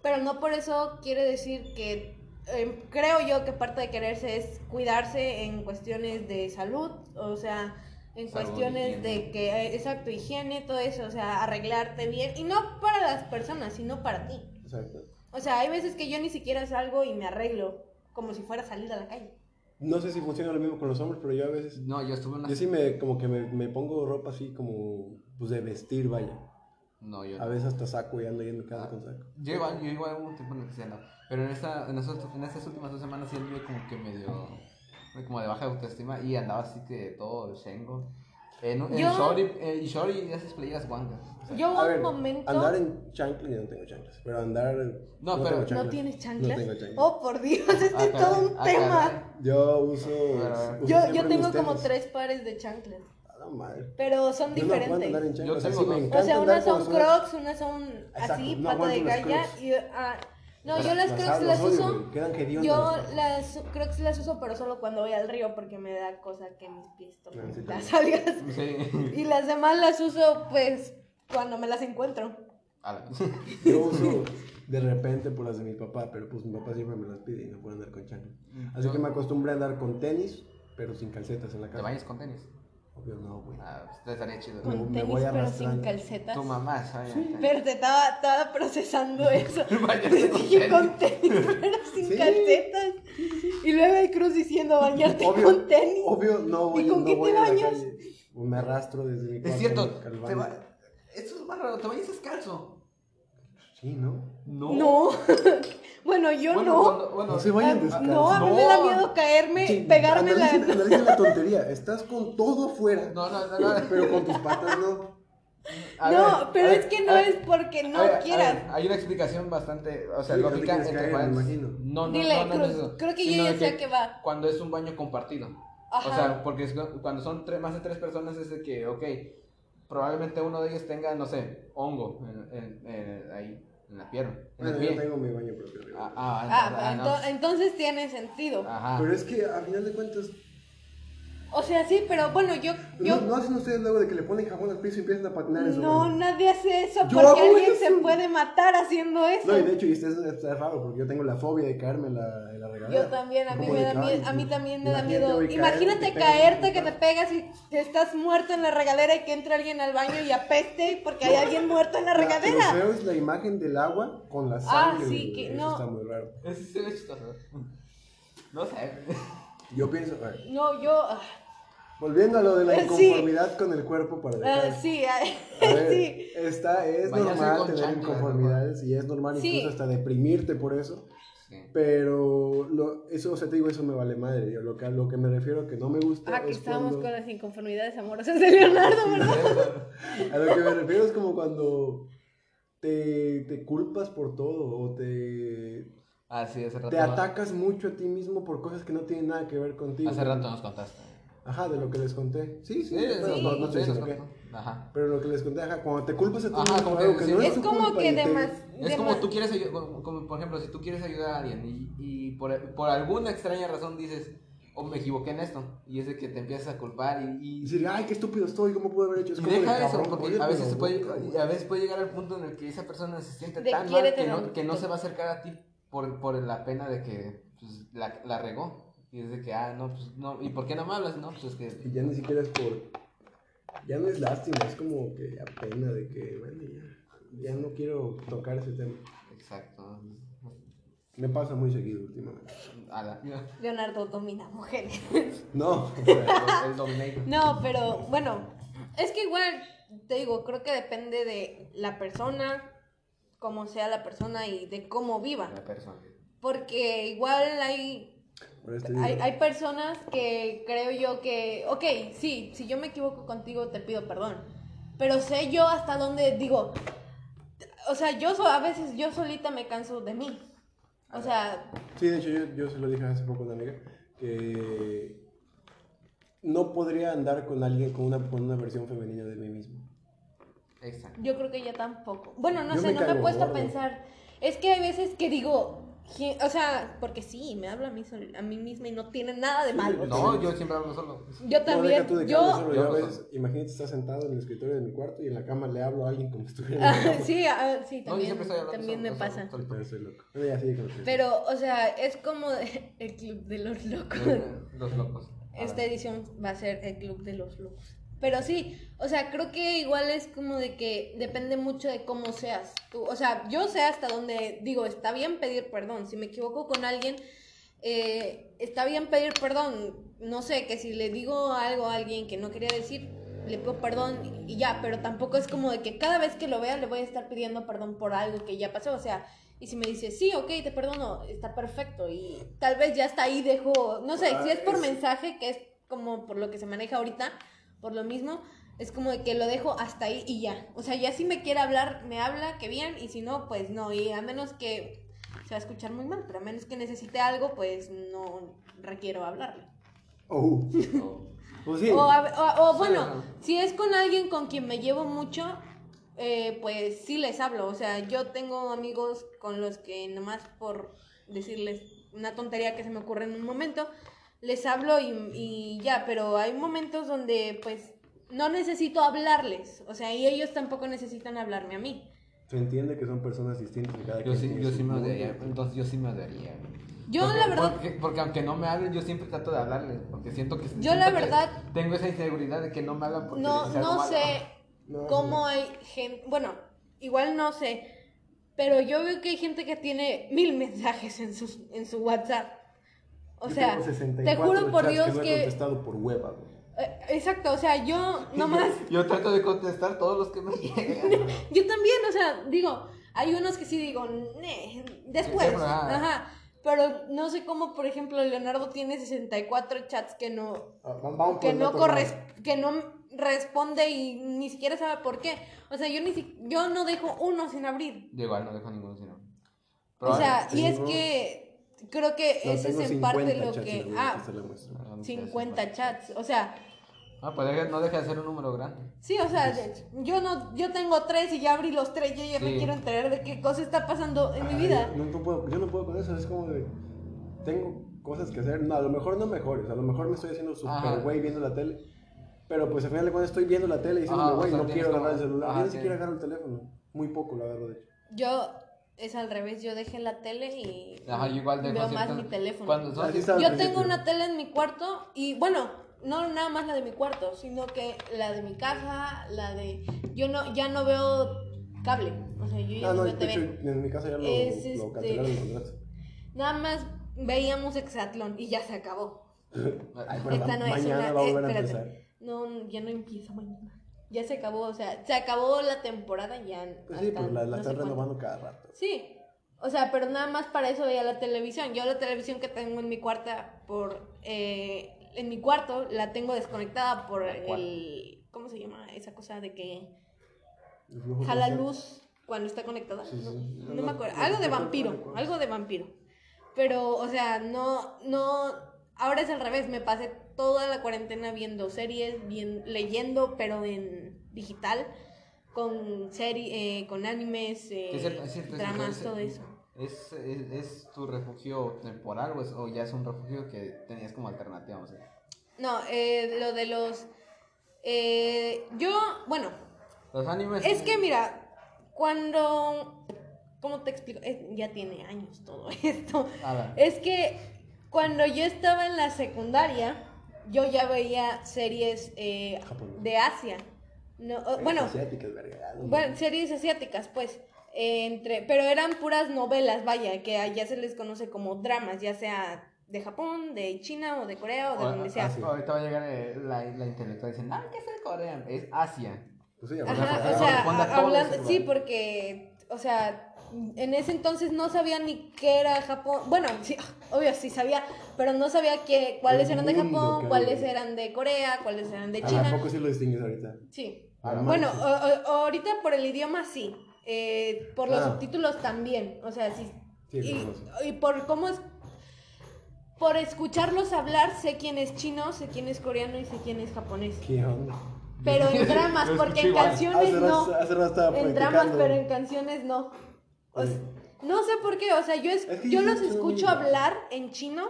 [SPEAKER 3] pero no por eso quiere decir que eh, creo yo que parte de quererse es cuidarse en cuestiones de salud, o sea, en
[SPEAKER 2] Salud,
[SPEAKER 3] cuestiones
[SPEAKER 2] higiene.
[SPEAKER 3] de que eh, exacto, higiene, todo eso, o sea, arreglarte bien y no para las personas, sino para ti.
[SPEAKER 1] Exacto.
[SPEAKER 3] O sea, hay veces que yo ni siquiera salgo y me arreglo como si fuera a salir a la calle.
[SPEAKER 1] No sé si funciona lo mismo con los hombres, pero yo a veces.
[SPEAKER 2] No, yo estuve en una.
[SPEAKER 1] Yo sí me, como que me, me pongo ropa así como, pues de vestir, vaya.
[SPEAKER 2] No, yo.
[SPEAKER 1] A veces hasta saco y ando en mi casa con saco.
[SPEAKER 2] Yo igual, yo igual hubo un tiempo en el que no. Pero en, esta, en, esos- en estas últimas dos semanas sí anduve como que medio. como de baja autoestima y andaba así que todo shengo. En, en
[SPEAKER 3] Yo-
[SPEAKER 2] short y, eh, y short y esas playeras guangas. O sea,
[SPEAKER 3] Yo hubo un momento.
[SPEAKER 1] andar en chanclas, yo no tengo chanclas, pero andar...
[SPEAKER 2] No,
[SPEAKER 1] tengo
[SPEAKER 2] pero-
[SPEAKER 3] ¿No
[SPEAKER 1] chanclas.
[SPEAKER 3] tienes chanclas?
[SPEAKER 1] No tengo chanclas.
[SPEAKER 3] Oh, por Dios, este es todo un
[SPEAKER 2] ah,
[SPEAKER 3] tema.
[SPEAKER 1] Yo uso...
[SPEAKER 3] Yo, yo tengo como
[SPEAKER 1] tenis.
[SPEAKER 3] tres pares de chanclas.
[SPEAKER 1] Madre.
[SPEAKER 3] Pero son
[SPEAKER 1] Yo no
[SPEAKER 3] diferentes.
[SPEAKER 1] en
[SPEAKER 2] Yo
[SPEAKER 1] chanclas, o sea,
[SPEAKER 2] tengo
[SPEAKER 3] o sea, unas son crocs, unas son
[SPEAKER 1] Exacto,
[SPEAKER 3] así,
[SPEAKER 1] no
[SPEAKER 3] pata de galla. Y, ah, no,
[SPEAKER 1] Las-
[SPEAKER 3] yo las
[SPEAKER 1] las
[SPEAKER 3] crocs las
[SPEAKER 1] odio,
[SPEAKER 3] uso.
[SPEAKER 1] quedan
[SPEAKER 3] Yo
[SPEAKER 1] las Crocs.
[SPEAKER 3] las crocs las uso, pero solo cuando voy al río porque me da cosa que mis pies
[SPEAKER 1] Ah,
[SPEAKER 3] toquen
[SPEAKER 1] sí,
[SPEAKER 3] las algas.
[SPEAKER 2] Sí.
[SPEAKER 3] Y las demás las uso, pues, cuando me las encuentro.
[SPEAKER 1] Yo uso de repente por las de mi papá, pero pues mi papá siempre me las pide y no puedo andar con chanclas. Así
[SPEAKER 2] Yo-
[SPEAKER 1] que me acostumbré a andar con tenis, pero sin calcetas en la
[SPEAKER 2] ¿Te
[SPEAKER 1] casa.
[SPEAKER 2] bañas con tenis?
[SPEAKER 1] Obvio no, güey.
[SPEAKER 2] Ah, pues te estaría chido.
[SPEAKER 1] Me-
[SPEAKER 3] Con
[SPEAKER 1] me
[SPEAKER 3] tenis,
[SPEAKER 1] voy
[SPEAKER 3] pero sin calcetas.
[SPEAKER 2] Tu mamá, ¿sabes?
[SPEAKER 3] Pero te estaba, estaba procesando eso.
[SPEAKER 2] Con
[SPEAKER 3] Dije con tenis, pero sin
[SPEAKER 1] Sí.
[SPEAKER 3] calcetas. Y luego hay Cruz diciendo bañarte
[SPEAKER 1] Obvio,
[SPEAKER 3] con tenis.
[SPEAKER 1] obvio no voy,
[SPEAKER 3] ¿Y con
[SPEAKER 1] no
[SPEAKER 3] qué
[SPEAKER 1] voy
[SPEAKER 3] te bañas?
[SPEAKER 1] Me arrastro desde mi cuarto
[SPEAKER 2] Es cierto, te va... Esto es más raro, te bañas descalzo.
[SPEAKER 1] Sí, ¿no?
[SPEAKER 2] No.
[SPEAKER 3] No. bueno, yo
[SPEAKER 2] Bueno,
[SPEAKER 3] no.
[SPEAKER 2] cuando- bueno,
[SPEAKER 1] No se vayan descalzos.
[SPEAKER 3] No, a mí me da miedo caerme,
[SPEAKER 1] Sí,
[SPEAKER 3] pegarme la.
[SPEAKER 1] tontería. Estás con todo fuera,
[SPEAKER 2] No, no, no, no.
[SPEAKER 1] pero con tus patas no.
[SPEAKER 2] A
[SPEAKER 3] no,
[SPEAKER 2] ver,
[SPEAKER 3] pero
[SPEAKER 2] ver,
[SPEAKER 3] es que no
[SPEAKER 2] ver,
[SPEAKER 3] es porque no quieras.
[SPEAKER 2] ver, hay una explicación bastante, o sea,
[SPEAKER 1] Sí, no
[SPEAKER 2] lógica entre
[SPEAKER 1] caer,
[SPEAKER 2] cuál-
[SPEAKER 1] me imagino.
[SPEAKER 2] No, no,
[SPEAKER 3] Dile,
[SPEAKER 2] no, no, no es eso,
[SPEAKER 3] creo que yo ya sé a qué va.
[SPEAKER 2] Cuando es un baño compartido.
[SPEAKER 3] Ajá.
[SPEAKER 2] O sea, porque es que cuando son tres, más de tres personas es de que, ok, probablemente uno de ellos tenga, no sé, hongo en, en- en- ahí, en la pierna, en
[SPEAKER 1] Bueno,
[SPEAKER 2] pie.
[SPEAKER 1] yo tengo mi baño propio.
[SPEAKER 2] Ah, ah,
[SPEAKER 3] Ah,
[SPEAKER 2] ah,
[SPEAKER 3] pero
[SPEAKER 2] no.
[SPEAKER 3] ento- entonces tiene sentido.
[SPEAKER 2] Ajá.
[SPEAKER 1] Pero es que a final de cuentas,
[SPEAKER 3] O sea, sí, pero bueno, yo. yo
[SPEAKER 1] ¿no, no hacen ustedes luego de que le ponen jabón al piso y empiezan a patinar en su
[SPEAKER 3] no, nadie hace eso
[SPEAKER 1] Yo
[SPEAKER 3] porque alguien
[SPEAKER 1] eso.
[SPEAKER 3] se puede matar haciendo eso.
[SPEAKER 1] No, y de hecho, y esto es, raro porque yo tengo la fobia de caerme en la, en la regadera.
[SPEAKER 3] Yo también, a mí me da miedo, a mí también me da
[SPEAKER 1] imagínate,
[SPEAKER 3] miedo. Imagínate caerte,
[SPEAKER 1] te
[SPEAKER 3] que te
[SPEAKER 1] pegas.
[SPEAKER 3] y que estás muerto en la regadera y que entre alguien al baño y apeste porque hay alguien muerto en la
[SPEAKER 1] La- Lo
[SPEAKER 3] regadera.
[SPEAKER 1] feo es la imagen del agua con la
[SPEAKER 3] Ah,
[SPEAKER 1] sangre.
[SPEAKER 3] sí,
[SPEAKER 1] güey.
[SPEAKER 3] que
[SPEAKER 1] Eso
[SPEAKER 3] no.
[SPEAKER 1] está muy raro.
[SPEAKER 2] Eso se ve chistoso. No sé.
[SPEAKER 1] Yo pienso,
[SPEAKER 3] No, yo. ah,
[SPEAKER 1] volviendo a lo de la
[SPEAKER 3] Sí.
[SPEAKER 1] inconformidad con el cuerpo para
[SPEAKER 3] ah,
[SPEAKER 1] dejar.
[SPEAKER 3] sí, ah,
[SPEAKER 1] A ver,
[SPEAKER 3] sí.
[SPEAKER 1] esta es normal tener inconformidades y es normal
[SPEAKER 3] Sí.
[SPEAKER 1] incluso hasta deprimirte por eso.
[SPEAKER 2] Sí.
[SPEAKER 1] Pero lo, eso, o sea, te digo, eso me vale madre. Yo, lo, que, a lo que me refiero que no me gusta
[SPEAKER 3] Ah, que
[SPEAKER 1] es
[SPEAKER 3] estábamos
[SPEAKER 1] cuando...
[SPEAKER 3] con las inconformidades amorosas de Leonardo, ¿verdad?
[SPEAKER 1] A lo que me refiero es como cuando te, te culpas por todo o te,
[SPEAKER 2] Ah, sí, hace rato.
[SPEAKER 1] te atacas mucho a ti mismo por cosas que no tienen nada que ver contigo.
[SPEAKER 2] Hace rato nos contaste.
[SPEAKER 1] Ajá, de lo que les conté. Sí, sí,
[SPEAKER 2] Sí,
[SPEAKER 1] pero
[SPEAKER 2] sí,
[SPEAKER 1] no,
[SPEAKER 2] sí,
[SPEAKER 1] qué.
[SPEAKER 2] Ajá.
[SPEAKER 1] Pero lo que les conté, ajá, cuando te culpas a ti
[SPEAKER 2] Ajá,
[SPEAKER 1] mismo
[SPEAKER 2] como
[SPEAKER 1] por
[SPEAKER 2] que
[SPEAKER 1] algo que
[SPEAKER 2] sí.
[SPEAKER 1] no es
[SPEAKER 3] como que demas-
[SPEAKER 2] Es como tú quieres ayudar, como, como, por ejemplo, si tú quieres ayudar a alguien y, y por, por alguna extraña razón dices, oh, me equivoqué en esto, y es de que te empiezas a culpar y,
[SPEAKER 1] Y decir, ay, qué estúpido estoy, ¿cómo pude haber hecho
[SPEAKER 2] y
[SPEAKER 1] eso? De
[SPEAKER 2] deja eso,
[SPEAKER 1] cabrón,
[SPEAKER 2] porque
[SPEAKER 1] oye,
[SPEAKER 2] a veces, puede, a veces puede llegar al punto en el que esa persona se siente
[SPEAKER 3] De
[SPEAKER 2] tan mal que no, que no se va a acercar a ti por, por la pena de que pues, la, la regó. Y es de que, ah, no, pues no, ¿y por qué no me hablas? No, pues es que
[SPEAKER 1] Y ya ni siquiera es por. Ya no es lástima, es como que ya pena de que, bueno, ya, ya no quiero tocar ese tema.
[SPEAKER 2] Exacto.
[SPEAKER 1] Me pasa muy seguido últimamente.
[SPEAKER 3] Leonardo domina mujeres.
[SPEAKER 1] No,
[SPEAKER 2] el dominator.
[SPEAKER 3] No, pero bueno, es que igual, te digo, creo que depende de la persona, cómo sea la persona y de cómo viva.
[SPEAKER 2] La persona.
[SPEAKER 3] Porque igual hay, hay, hay personas que creo yo que, ok, sí, si yo me equivoco contigo te pido perdón, pero sé yo hasta dónde digo, o sea, yo so- a veces yo solita me canso de mí. O sea,
[SPEAKER 1] Sí, de hecho, yo, yo se lo dije hace poco a una amiga que no podría andar con alguien con una, con una versión femenina de mí mismo.
[SPEAKER 2] Exacto.
[SPEAKER 3] Yo creo que yo tampoco. Bueno, no
[SPEAKER 1] Yo
[SPEAKER 3] sé,
[SPEAKER 1] me
[SPEAKER 3] no me he puesto a pensar. Es que hay veces que digo, ¿quién- o sea, porque sí, me hablo a mí, sol- a mí misma y no tiene nada de malo.
[SPEAKER 2] No, yo siempre hablo solo.
[SPEAKER 3] Yo también, yo,
[SPEAKER 1] solo,
[SPEAKER 2] yo
[SPEAKER 1] yo a
[SPEAKER 2] no
[SPEAKER 1] veces, imagínate, estás sentado en el escritorio de mi cuarto y en la cama le hablo a alguien como si estuviera en
[SPEAKER 3] Ah,
[SPEAKER 1] la cama.
[SPEAKER 3] sí, ah, sí,
[SPEAKER 2] No, yo
[SPEAKER 3] también, también
[SPEAKER 2] solo,
[SPEAKER 3] me
[SPEAKER 2] solo,
[SPEAKER 3] pasa.
[SPEAKER 2] solo.
[SPEAKER 1] Pero loco. Ya,
[SPEAKER 3] Pero, o sea, es como de- el club de los locos.
[SPEAKER 2] Los locos.
[SPEAKER 3] Esta edición va a ser el club de los locos. Pero sí, o sea, creo que igual es como de que depende mucho de cómo seas tú. O sea, yo sé hasta donde digo, está bien pedir perdón. Si me equivoco con alguien, eh, está bien pedir perdón. No sé, que si le digo algo a alguien que no quería decir, le pido perdón y ya. Pero tampoco es como de que cada vez que lo vea le voy a estar pidiendo perdón por algo que ya pasó. O sea, Y si me dice, sí, ok, te perdono, está perfecto. Y tal vez ya está ahí, dejo, no sé, si es por
[SPEAKER 1] Es-
[SPEAKER 3] mensaje, que es como por lo que se maneja ahorita, por lo mismo, es como de que lo dejo hasta ahí y ya. O sea, ya si me quiere hablar, me habla, que bien, y si no, pues no. Y a menos que se va a escuchar muy mal, pero a menos que necesite algo, pues no requiero hablarle.
[SPEAKER 1] Oh.
[SPEAKER 2] O-
[SPEAKER 1] sí.
[SPEAKER 3] O, a- o- o,
[SPEAKER 2] Sí,
[SPEAKER 3] bueno, si es con alguien con quien me llevo mucho, eh, pues sí les hablo. O sea, yo tengo amigos con los que nomás por decirles una tontería que se me ocurre en un momento, les hablo y, y ya, pero hay momentos donde pues no necesito hablarles. O sea, y ellos tampoco necesitan hablarme a mí.
[SPEAKER 1] Se entiende que son personas distintas. y Cada
[SPEAKER 2] Yo
[SPEAKER 1] quien
[SPEAKER 2] sí, yo sí me odiaría. Entonces yo sí me odiaría.
[SPEAKER 3] Yo,
[SPEAKER 2] Porque-
[SPEAKER 3] la verdad-
[SPEAKER 2] Porque, porque aunque no me hablen, yo siempre trato de hablarles. Porque siento que.
[SPEAKER 3] Yo,
[SPEAKER 2] siento
[SPEAKER 3] la verdad-
[SPEAKER 2] Tengo esa inseguridad de que no me hablan porque
[SPEAKER 3] No, no sé
[SPEAKER 1] No,
[SPEAKER 3] cómo hay gente, bueno, igual no sé, pero yo veo que hay gente que tiene mil mensajes en, sus, en su WhatsApp. O
[SPEAKER 1] Yo
[SPEAKER 3] sea, te
[SPEAKER 1] 64
[SPEAKER 3] juro por Dios
[SPEAKER 1] que no he
[SPEAKER 3] que...
[SPEAKER 1] contestado por hueva, güey.
[SPEAKER 3] eh, exacto, o sea, yo nomás...
[SPEAKER 2] Yo trato de contestar todos los que me llegan.
[SPEAKER 3] Yo también, o sea, digo, hay unos que sí digo, "Nee, después,
[SPEAKER 2] ah.
[SPEAKER 3] ajá. Pero no sé cómo, por ejemplo, Leonardo tiene 64 chats que no,
[SPEAKER 1] Ah,
[SPEAKER 3] que no corres, que no responde y ni siquiera sabe por qué. O sea, yo ni si- yo no dejo uno sin abrir.
[SPEAKER 2] Yo igual no dejo ninguno sino.
[SPEAKER 3] O sea, y es que creo que
[SPEAKER 1] No,
[SPEAKER 3] ese es en parte
[SPEAKER 1] 50
[SPEAKER 3] lo que ah,
[SPEAKER 1] se lo muestro.
[SPEAKER 3] 50 chats, o sea,
[SPEAKER 2] Ah, pues deja- no deja de ser un número grande.
[SPEAKER 3] sí, o sea, yo no yo tengo tres y ya abrí los tres, yo ya me quiero enterar de qué cosa está pasando en mi vida.
[SPEAKER 1] No, no puedo, yo no puedo con eso, es como de. Tengo cosas que hacer. No, a lo mejor no mejores. A lo mejor me estoy haciendo super güey viendo la tele. Pero pues al final de cuentas estoy viendo la tele y
[SPEAKER 2] o
[SPEAKER 1] güey, no quiero agarrar el celular. ni siquiera agarro el teléfono. Muy poco lo agarro, de hecho.
[SPEAKER 3] Yo es al revés, yo dejé la tele y
[SPEAKER 2] Ajá, yo igual dejo
[SPEAKER 3] veo más mi teléfono.
[SPEAKER 2] Son.
[SPEAKER 3] Yo tengo una tele en mi cuarto y bueno, no nada más la de mi cuarto, sino que la de mi casa, la de yo no ya no veo cable, o sea, yo ya
[SPEAKER 1] Ah,
[SPEAKER 3] no,
[SPEAKER 1] no,
[SPEAKER 3] veo TV.
[SPEAKER 1] en mi casa ya lo,
[SPEAKER 3] Es,
[SPEAKER 1] lo
[SPEAKER 3] este-
[SPEAKER 1] cancelaron.
[SPEAKER 3] Nada más veíamos Exatlón y ya se acabó.
[SPEAKER 1] Ay,
[SPEAKER 3] Esta no es
[SPEAKER 1] mañana
[SPEAKER 3] una
[SPEAKER 1] va a
[SPEAKER 3] eh,
[SPEAKER 1] volver a
[SPEAKER 3] espérate.
[SPEAKER 1] empezar.
[SPEAKER 3] No, ya no empieza mañana. Ya se acabó, o sea, se acabó la temporada ya.
[SPEAKER 1] Pues sí, pero la, la
[SPEAKER 3] no
[SPEAKER 1] están
[SPEAKER 3] cuánto.
[SPEAKER 1] renovando cada rato.
[SPEAKER 3] Sí. O sea, pero nada más para eso veía la televisión. Yo la televisión que tengo en mi cuarta por eh, en mi cuarto la tengo desconectada por el ¿cómo se llama esa cosa de que jala luz cuando está conectada?
[SPEAKER 1] Sí,
[SPEAKER 3] no,
[SPEAKER 1] sí.
[SPEAKER 3] no
[SPEAKER 1] No,
[SPEAKER 3] me acuerdo.
[SPEAKER 1] no,
[SPEAKER 3] Algo de vampiro, algo de vampiro. Pero, o sea, no no ahora es al revés, me pasé toda la cuarentena viendo series, bien leyendo, pero en digital con serie, eh, con animes, eh,
[SPEAKER 2] Sí, es cierto, es cierto, es
[SPEAKER 3] dramas, todo
[SPEAKER 2] es-
[SPEAKER 3] eso.
[SPEAKER 2] ¿Es, es, es tu refugio temporal o, es- o ya es un refugio que tenías como alternativa?
[SPEAKER 3] No, eh, lo de los... eh, yo, bueno,
[SPEAKER 2] Los animes.
[SPEAKER 3] es que mira, cuando... ¿Cómo te explico? Ya tiene años todo esto. Es que cuando yo estaba en la secundaria, yo ya veía series eh, de Asia. No, o- bueno,
[SPEAKER 1] Asiáticas, verga.
[SPEAKER 3] bueno, series asiáticas, pues. eh, entre, pero eran puras novelas, vaya, que allá se les conoce como dramas, ya sea de Japón, de China o de Corea o de
[SPEAKER 2] O-
[SPEAKER 3] donde sea.
[SPEAKER 2] ah, Ahorita va a llegar eh, la, la intelectual diciendo, ah, ¿qué es el coreano? Es Asia.
[SPEAKER 1] Pues sí,
[SPEAKER 3] Ajá, o sea, hablando, sí, porque, o sea, en ese entonces no sabía ni qué era Japón. Bueno, sí, obvio sí sabía, pero no sabía que, cuáles
[SPEAKER 1] El
[SPEAKER 3] eran de Japón,
[SPEAKER 1] que
[SPEAKER 3] cuáles eran de Corea, cuáles eran de
[SPEAKER 1] Ah, ¿A
[SPEAKER 3] China.
[SPEAKER 1] poco sí lo distingues ahorita?
[SPEAKER 3] Sí.
[SPEAKER 1] Ah,
[SPEAKER 3] Bueno,
[SPEAKER 1] manches.
[SPEAKER 3] o- o- ahorita por el idioma sí. Eh, por los
[SPEAKER 1] Ah.
[SPEAKER 3] subtítulos también. O sea, sí.
[SPEAKER 1] Sí,
[SPEAKER 3] y, por cómo es. Por escucharlos hablar, sé quién es chino, sé quién es coreano y sé quién es japonés.
[SPEAKER 1] ¿Qué onda?
[SPEAKER 3] Pero en dramas, porque en canciones no.
[SPEAKER 1] hace
[SPEAKER 3] En dramas, pero en canciones no. O
[SPEAKER 1] Oye.
[SPEAKER 3] sea, no sé por qué, o sea, yo, es-
[SPEAKER 1] Es que
[SPEAKER 3] yo los escucho hablar en chino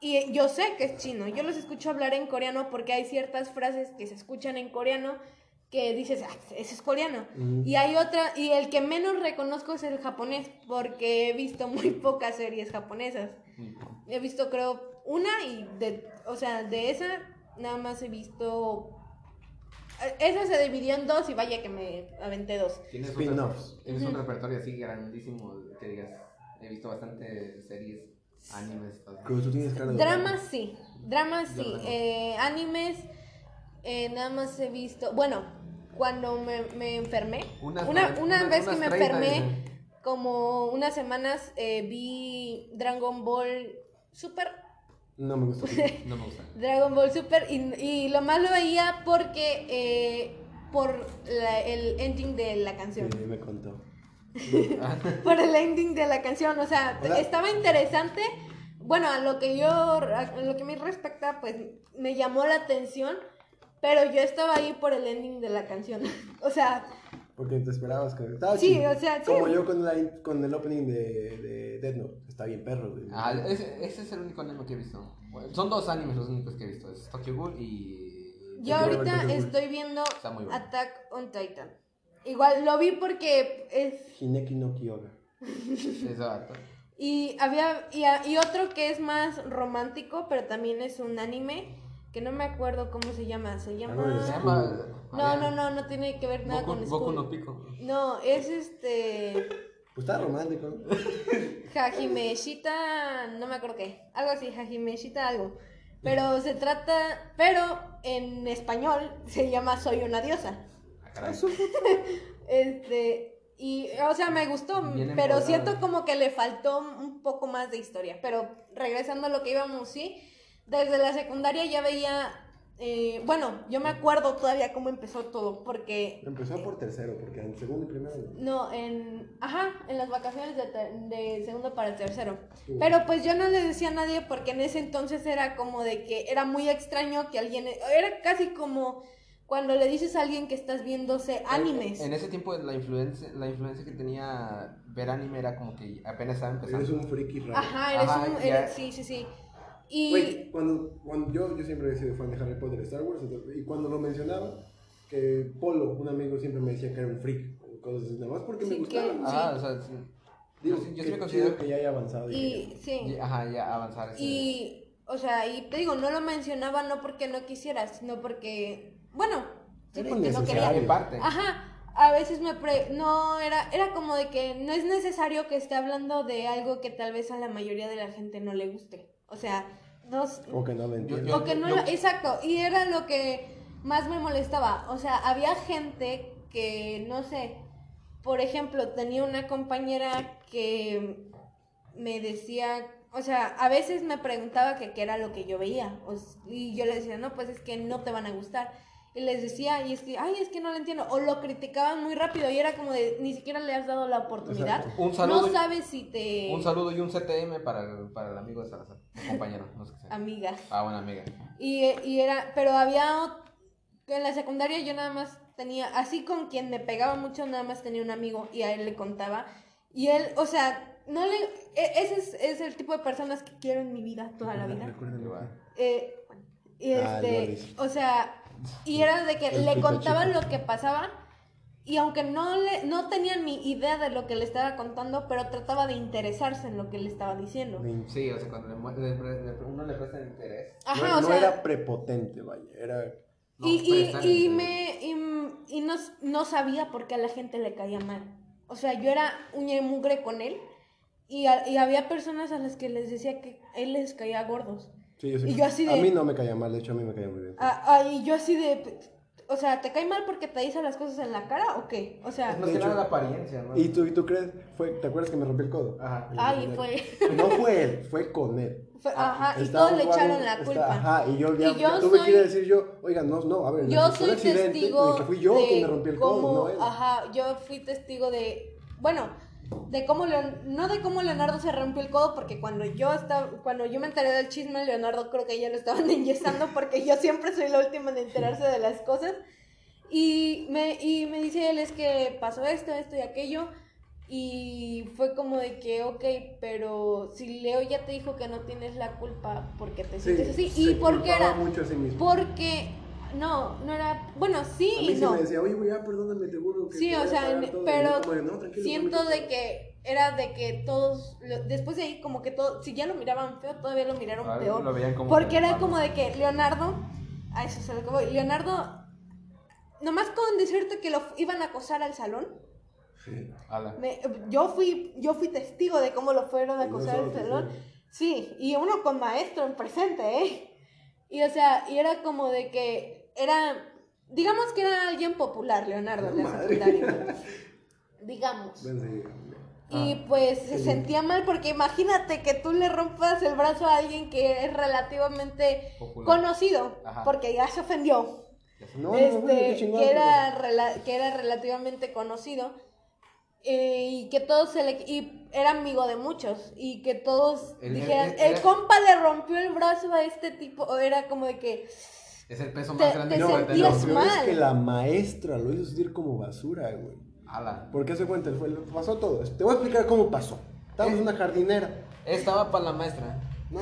[SPEAKER 3] y yo sé que es chino. Yo los escucho hablar en coreano porque hay ciertas frases que se escuchan en coreano que dices, ah, ese es coreano. Y hay otra, y el que menos reconozco es el japonés porque he visto muy pocas series japonesas. He visto, creo, una y de, o sea, de esa nada más he visto... Esa se dividió en dos y vaya que me aventé dos.
[SPEAKER 2] Tienes, un, tienes un repertorio así grandísimo que digas, he visto bastante series, animes.
[SPEAKER 1] Pero tú tienes cara de.
[SPEAKER 3] Dramas sí, dramas sí. Eh, animes, eh, nada más he visto. Bueno, cuando me, me enfermé, una, una
[SPEAKER 2] unas-
[SPEAKER 3] vez que me
[SPEAKER 2] 30
[SPEAKER 3] enfermé como unas semanas eh, vi Dragon Ball Super.
[SPEAKER 1] No me gusta.
[SPEAKER 2] No me gusta.
[SPEAKER 3] Dragon Ball Super y, y lo más lo veía porque eh, por la- el ending de la canción.
[SPEAKER 1] Sí, me contó.
[SPEAKER 3] Por el ending de la canción, o sea,
[SPEAKER 1] Hola.
[SPEAKER 3] estaba interesante. Bueno, a lo que yo, a lo que me respecta, pues me llamó la atención, pero yo estaba ahí por el ending de la canción. o sea,
[SPEAKER 1] Porque te esperabas que. Estaba
[SPEAKER 3] Sí,
[SPEAKER 1] chido.
[SPEAKER 3] o sea, sí.
[SPEAKER 1] Como yo con, la, con el opening de, de Death Note. Está bien perro, güey.
[SPEAKER 2] Ah, ese, ese es el único anime que he visto. Bueno, son dos animes los únicos que he visto. Es Tokyo Ghoul y...
[SPEAKER 3] yo ahorita estoy viendo
[SPEAKER 2] Está muy bueno.
[SPEAKER 3] Attack on Titan. Igual lo vi porque es
[SPEAKER 1] Hineki no Kyoga.
[SPEAKER 2] Exacto.
[SPEAKER 3] Y había y, a- y otro que es más romántico, pero también es un anime que no me acuerdo cómo se llama. Se llama.
[SPEAKER 1] Algo de
[SPEAKER 2] Se llama...
[SPEAKER 3] No, no, no, no tiene que ver nada
[SPEAKER 2] Boku,
[SPEAKER 3] con
[SPEAKER 2] Boku
[SPEAKER 3] School.
[SPEAKER 2] no Pico.
[SPEAKER 3] No, es este
[SPEAKER 1] Pues está romántico.
[SPEAKER 3] Hajime Shita, no me acuerdo qué, algo así, Hajime Shita algo. Pero se trata, pero en español se llama Soy una diosa.
[SPEAKER 2] Ah.
[SPEAKER 3] Este, y, o sea, me gustó,
[SPEAKER 2] Bien
[SPEAKER 3] pero
[SPEAKER 2] empoderada.
[SPEAKER 3] siento como que le faltó un poco más de historia. Pero regresando a lo que íbamos, sí, desde la secundaria ya veía, eh, bueno, yo me acuerdo todavía cómo empezó todo, porque...
[SPEAKER 1] Empezó por tercero, porque en segundo y primero.
[SPEAKER 3] No, en, ajá, en las vacaciones de, de segundo para el tercero.
[SPEAKER 1] Sí.
[SPEAKER 3] Pero pues yo no le decía a nadie porque en ese entonces era como de que era muy extraño que alguien, era casi como cuando le dices a alguien que estás viéndose animes.
[SPEAKER 2] En ese tiempo la influencia, la influencia que tenía ver anime era como que apenas estaba empezando.
[SPEAKER 1] Eres un friki raro.
[SPEAKER 3] Ajá, eres
[SPEAKER 2] Ajá,
[SPEAKER 3] un,
[SPEAKER 2] ya.
[SPEAKER 3] sí, sí, sí. Y
[SPEAKER 1] cuando, cuando yo, yo siempre he sido fan de Harry Potter y Star Wars, entonces- y cuando lo mencionaba, que Polo, un amigo, siempre me decía que era un freak, cosas así, nada más porque me
[SPEAKER 3] Sí,
[SPEAKER 1] gustaba.
[SPEAKER 3] que-
[SPEAKER 2] Ajá, o sea, sí.
[SPEAKER 1] Digo,
[SPEAKER 2] yo yo me considero-
[SPEAKER 1] que ya haya avanzado.
[SPEAKER 3] y sí.
[SPEAKER 2] Y- Ajá, ya avanzar.
[SPEAKER 3] Y, o sea, y te digo, no lo mencionaba no porque no quisiera, sino porque, bueno, sí,
[SPEAKER 1] Era
[SPEAKER 3] porque no quería.
[SPEAKER 2] parte.
[SPEAKER 3] Ajá, a veces me pre... no era era como de que no es necesario que esté hablando de algo que tal vez a la mayoría de la gente no le guste. O sea,
[SPEAKER 1] O que no lo entiendo.
[SPEAKER 2] Yo-
[SPEAKER 3] o que no lo- exacto, y era lo que más me molestaba. O sea, había gente que no sé, por ejemplo, tenía una compañera que me decía, o sea, a veces me preguntaba que qué era lo que yo veía. y yo le decía, no, pues es que no te van a gustar. Y les decía, y es que, ay, es que no lo entiendo. O lo criticaban muy rápido y era como de, ni siquiera le has dado la oportunidad.
[SPEAKER 1] Exacto.
[SPEAKER 2] Un saludo.
[SPEAKER 3] No sabes si te...
[SPEAKER 2] Un saludo y un CTM para el, para el amigo de Salazar, compañero, no sé qué sea.
[SPEAKER 3] Amiga.
[SPEAKER 2] Ah, buena amiga.
[SPEAKER 3] Y, y era, pero había, en la secundaria yo nada más tenía, así con quien me pegaba mucho, nada más tenía un amigo y a él le contaba. Y él, o sea, no le, e- ese es, es el tipo de personas que quiero en mi vida toda la vida. Eh, y
[SPEAKER 1] Ah,
[SPEAKER 3] este, o sea, y era de que le
[SPEAKER 1] pito
[SPEAKER 3] contaba
[SPEAKER 1] chico.
[SPEAKER 3] lo que pasaba y aunque no le, no tenía ni idea de lo que le estaba contando, pero trataba de interesarse en lo que le estaba diciendo.
[SPEAKER 2] Sí, o sea, cuando le le le- uno le presta interés.
[SPEAKER 3] Ajá,
[SPEAKER 1] no,
[SPEAKER 3] o
[SPEAKER 1] no
[SPEAKER 3] sea,
[SPEAKER 1] era prepotente, vaya. Era.
[SPEAKER 2] No,
[SPEAKER 3] y, y, y me y, y no, no sabía por qué a la gente le caía mal. O sea, yo era uña y mugre con él y, a- y había personas a las que les decía que él les caía gordos.
[SPEAKER 1] Sí, yo sé
[SPEAKER 3] Y
[SPEAKER 1] que-
[SPEAKER 3] yo así
[SPEAKER 1] A
[SPEAKER 3] de-
[SPEAKER 1] mí no me caía mal, de hecho a mí me caía muy bien.
[SPEAKER 3] Ah, ah, y yo así de... O sea, ¿te cae mal porque te dice las cosas en la cara o qué? O sea...
[SPEAKER 2] Es más
[SPEAKER 1] De
[SPEAKER 2] que
[SPEAKER 1] hecho-
[SPEAKER 2] nada la apariencia, ¿no?
[SPEAKER 1] ¿Y tú, ¿Y tú crees? Fue, ¿Te acuerdas que me rompí el codo?
[SPEAKER 2] Ajá.
[SPEAKER 3] Ay, fue...
[SPEAKER 1] No fue él, fue con él.
[SPEAKER 3] fue- ajá, y todos le echaron la
[SPEAKER 1] está-
[SPEAKER 3] culpa.
[SPEAKER 1] Ajá, y yo ya,
[SPEAKER 3] Y yo
[SPEAKER 1] ya tuve
[SPEAKER 3] soy-
[SPEAKER 1] que ir a decir yo, oiga, no, no, a ver,
[SPEAKER 3] yo soy testigo
[SPEAKER 1] que fui yo
[SPEAKER 3] de
[SPEAKER 1] quien me rompí el codo,
[SPEAKER 3] cómo,
[SPEAKER 1] no él.
[SPEAKER 3] ajá, yo fui testigo de, bueno, de cómo, Leon- no de cómo Leonardo se rompió el codo, porque cuando yo estaba, cuando yo me enteré del chisme, Leonardo creo que ya lo estaban enyesando, porque yo siempre soy la última en enterarse de las cosas, y me, y me dice él, es que pasó esto, esto y aquello, y fue como de que, ok, pero si Leo ya te dijo que no tienes la culpa porque te
[SPEAKER 1] Sí,
[SPEAKER 3] sientes así,
[SPEAKER 1] se
[SPEAKER 3] y por qué era,
[SPEAKER 1] mucho a sí mismo.
[SPEAKER 3] porque, no, no era, bueno, sí
[SPEAKER 1] a
[SPEAKER 3] y
[SPEAKER 1] mí sí
[SPEAKER 3] no.
[SPEAKER 1] me decía, oye, güey, ya perdóname, te juro que
[SPEAKER 3] Sí,
[SPEAKER 1] te
[SPEAKER 3] o sea,
[SPEAKER 1] pagar
[SPEAKER 3] en-
[SPEAKER 1] todo". Y
[SPEAKER 3] pero
[SPEAKER 1] yo como de, "No, tranquilo,
[SPEAKER 3] siento
[SPEAKER 1] no
[SPEAKER 3] de que era de que todos, lo- después de ahí como que todo, si ya lo miraban feo, todavía lo miraron
[SPEAKER 2] Ah,
[SPEAKER 3] peor.
[SPEAKER 2] lo veían como
[SPEAKER 3] porque
[SPEAKER 2] que
[SPEAKER 3] era
[SPEAKER 2] malo.
[SPEAKER 3] como de que Leonardo, a eso es a lo que voy, Leonardo, nomás con decirte que lo iban a acosar al salón,
[SPEAKER 1] Sí.
[SPEAKER 2] Ala.
[SPEAKER 3] me- yo fui yo fui testigo de cómo lo fueron a acosar al salón.
[SPEAKER 1] Sí,
[SPEAKER 3] y uno con maestro en presente, ¿eh? Y o sea, y era como de que era, digamos que era alguien popular, Leonardo, en la
[SPEAKER 1] Madre.
[SPEAKER 3] secundaria. Digamos. Y
[SPEAKER 2] Ah.
[SPEAKER 3] pues se sentía mal porque imagínate que tú le rompas el brazo a alguien que es relativamente
[SPEAKER 2] Popular.
[SPEAKER 3] conocido,
[SPEAKER 2] Ajá.
[SPEAKER 3] porque ya se ofendió.
[SPEAKER 1] No, no, no,
[SPEAKER 3] este,
[SPEAKER 1] qué chingón,
[SPEAKER 3] que, era rela- que era relativamente conocido eh, y que todos se le y era amigo de muchos y que todos
[SPEAKER 2] El-
[SPEAKER 3] dijeran
[SPEAKER 2] el-
[SPEAKER 3] el, compa le rompió el brazo a este tipo o era como de que
[SPEAKER 2] Es el peso
[SPEAKER 3] Te-
[SPEAKER 2] más grande
[SPEAKER 3] te
[SPEAKER 2] que
[SPEAKER 1] No,
[SPEAKER 2] tener.
[SPEAKER 3] sentías
[SPEAKER 1] lo peor es
[SPEAKER 3] mal.
[SPEAKER 1] que la maestra lo hizo sentir como basura, güey.
[SPEAKER 2] Ala.
[SPEAKER 1] Porque se cuenta, fue, pasó todo. Te voy a explicar cómo pasó. Estábamos en una jardinera.
[SPEAKER 2] Estaba para la maestra.
[SPEAKER 1] No.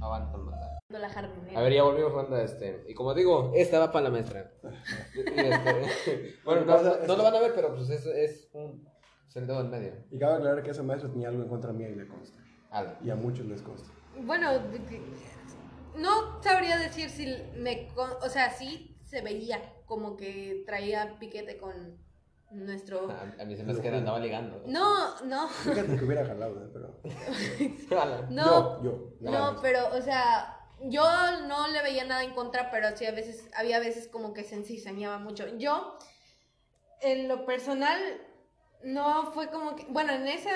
[SPEAKER 2] Aguanta, manda.
[SPEAKER 3] la jardinera.
[SPEAKER 2] A ver, ya volvimos ronda este. Y como digo, esta va para la maestra. Y, este, bueno, no, no- no lo van a ver, pero pues es, es un. Dedo en medio.
[SPEAKER 1] Y cabe aclarar que esa maestra tenía algo en contra mía y le consta.
[SPEAKER 2] Ala.
[SPEAKER 1] Y a muchos les consta.
[SPEAKER 3] Bueno, no sabría decir si me, con- o sea, sí se veía como que traía piquete con nuestro.
[SPEAKER 2] A, a mí se me hace que andaba ligando.
[SPEAKER 3] No, no,
[SPEAKER 1] Fíjate que hubiera jalado, ¿eh? pero.
[SPEAKER 3] No,
[SPEAKER 1] Yo, yo.
[SPEAKER 3] no, pero, o sea, yo no le veía nada en contra, pero sí a veces, había veces como que se mucho. Yo, en lo personal, no fue como que, bueno, en ese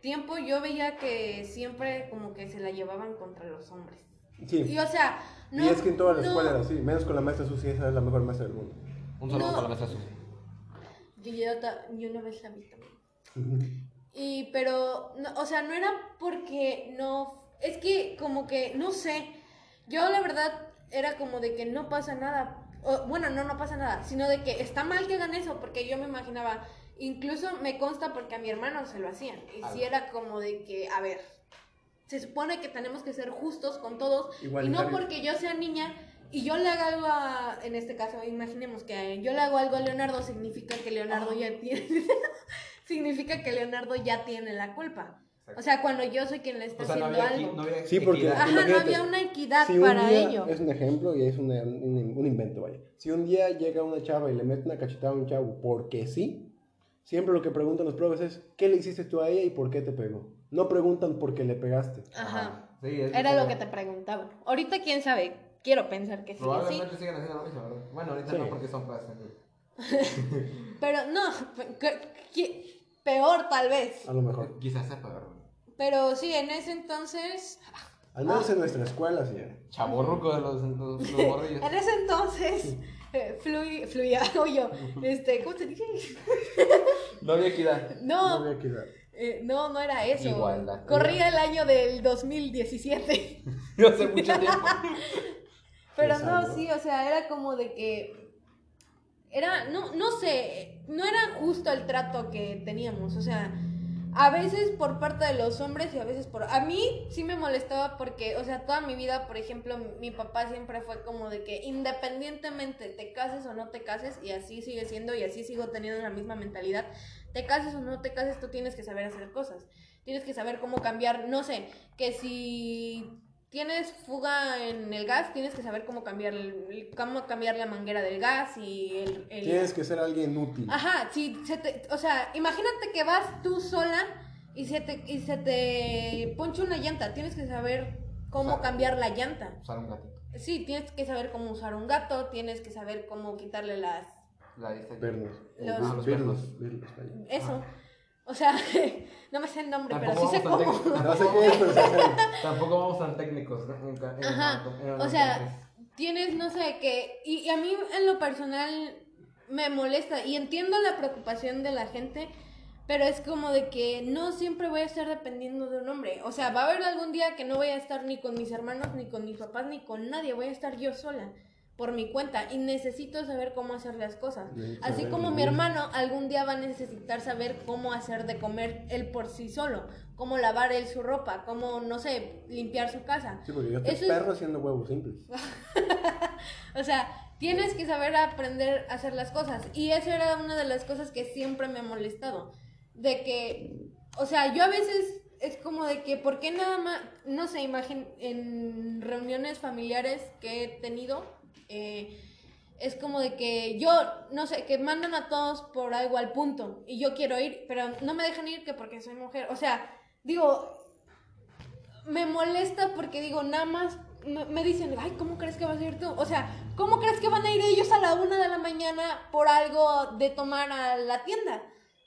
[SPEAKER 3] tiempo yo veía que siempre como que se la llevaban contra los hombres.
[SPEAKER 1] Sí.
[SPEAKER 3] Y o sea, no.
[SPEAKER 1] y es que en toda la
[SPEAKER 3] no-
[SPEAKER 1] escuela era así. Menos con la maestra Susi, esa es la mejor maestra del mundo.
[SPEAKER 2] Un saludo
[SPEAKER 3] No.
[SPEAKER 2] para la maestra Susi.
[SPEAKER 3] Yo, yo, una vez la vi también. Y, pero, no, o sea, no era porque no. Es que, como que, no sé. Yo, la verdad, era como de que no pasa nada. O, bueno, no, no pasa nada. Sino de que está mal que hagan eso. Porque yo me imaginaba. Incluso me consta porque a mi hermano se lo hacían. Y
[SPEAKER 2] Ah.
[SPEAKER 3] sí era como de que, a ver. Se supone que tenemos que ser justos con todos. Y no porque yo sea niña y yo le haga algo a, en este caso, imaginemos que yo le hago algo a Leonardo, significa que Leonardo ya tiene, significa que Leonardo ya tiene la culpa. O sea, cuando yo soy quien le está
[SPEAKER 2] O sea, no
[SPEAKER 3] haciendo
[SPEAKER 2] había,
[SPEAKER 3] algo.
[SPEAKER 2] no había
[SPEAKER 1] Sí, porque-.
[SPEAKER 3] Ajá, no había una equidad
[SPEAKER 1] Si un
[SPEAKER 3] para
[SPEAKER 1] día-
[SPEAKER 3] ello.
[SPEAKER 1] Es un ejemplo y es un, un invento, vaya. Si un día llega una chava y le mete una cachetada a un chavo porque sí, siempre lo que preguntan los profes es: ¿qué le hiciste tú a ella y por qué te pegó? No preguntan por qué le pegaste.
[SPEAKER 3] Ajá.
[SPEAKER 2] Sí, es
[SPEAKER 3] Era lo que te preguntaban. Ahorita, quién sabe. Quiero pensar que sí, sí.
[SPEAKER 2] Probablemente siguen haciendo lo mismo, ¿verdad? Bueno, ahorita
[SPEAKER 1] Sí.
[SPEAKER 2] no porque son clases.
[SPEAKER 3] Pero no, pe- que- que- peor tal vez.
[SPEAKER 1] A lo mejor.
[SPEAKER 2] Quizás sepa, ¿verdad?
[SPEAKER 3] Pero sí, en ese entonces.
[SPEAKER 1] Al menos en nuestra escuela, sí. era.
[SPEAKER 2] Chaborruco de los, los, los morrillos.
[SPEAKER 3] En ese entonces. eh, fluía, o yo. Este, ¿cómo te dije?
[SPEAKER 2] No había equidad.
[SPEAKER 1] No
[SPEAKER 3] No,
[SPEAKER 1] había equidad.
[SPEAKER 3] Eh, no, no era eso.
[SPEAKER 2] Igualdad.
[SPEAKER 3] Corría el año del 2017.
[SPEAKER 2] Hace mucho tiempo.
[SPEAKER 3] Pero no, sí, o sea, era como de que. Era, no, no sé, no era justo el trato que teníamos. O sea, a veces por parte de los hombres y a veces por... A mí sí me molestaba porque, o sea, toda mi vida, por ejemplo, mi papá siempre fue como de que independientemente te cases o no te cases, y así sigue siendo y así sigo teniendo la misma mentalidad, te cases o no te cases, tú tienes que saber hacer cosas. Tienes que saber cómo cambiar, no sé, que si tienes fuga en el gas, tienes que saber cómo cambiar, el- cómo cambiar la manguera del gas y el... el-
[SPEAKER 1] Tienes que ser alguien útil.
[SPEAKER 3] Ajá, si se te, o sea, imagínate que vas tú sola y se te, y se te poncha una llanta, tienes que saber cómo
[SPEAKER 2] Usar-
[SPEAKER 3] cambiar la llanta.
[SPEAKER 2] Usar un gatito.
[SPEAKER 3] Sí, tienes que saber cómo usar un gato, tienes que saber cómo quitarle las...
[SPEAKER 2] La lista.
[SPEAKER 1] Vernos.
[SPEAKER 3] Los-
[SPEAKER 2] Ah, los
[SPEAKER 1] Verlos. Verlos, vaya.
[SPEAKER 3] Eso. O sea, no me sé el nombre, pero sí
[SPEAKER 2] Tampoco
[SPEAKER 3] sé
[SPEAKER 2] vamos tan
[SPEAKER 3] cómo.
[SPEAKER 2] técnicos.
[SPEAKER 1] No sé qué es, pero.
[SPEAKER 2] Tampoco vamos tan técnicos.
[SPEAKER 3] Ajá, o sea, tienes, no sé, que... Y, y a mí en lo personal me molesta y entiendo la preocupación de la gente, pero es como de que no siempre voy a estar dependiendo de un hombre. O sea, va a haber algún día que no voy a estar ni con mis hermanos, ni con mis papás, ni con nadie, voy a estar yo sola por mi cuenta y necesito saber cómo hacer las cosas.
[SPEAKER 1] Necesito
[SPEAKER 3] Así como mi hermano algún día va a necesitar saber cómo hacer de comer él por sí solo, cómo lavar él su ropa, cómo, no sé, limpiar su casa.
[SPEAKER 1] Sí, porque yo te
[SPEAKER 3] Eso es-
[SPEAKER 1] perro haciendo huevos simples.
[SPEAKER 3] O sea, tienes que saber aprender a hacer las cosas. Y eso era una de las cosas que siempre me ha molestado. De que, o sea, yo a veces es como de que, ¿por qué nada más, no sé, imagín, en reuniones familiares que he tenido, eh, es como de que yo, no sé, que mandan a todos por algo al punto y yo quiero ir, pero no me dejan ir que porque soy mujer. O sea, digo, me molesta porque digo, nada más me, dicen, ay, ¿cómo crees que vas a ir tú? O sea, ¿cómo crees que van a ir ellos a la una de la mañana por algo de tomar a la tienda?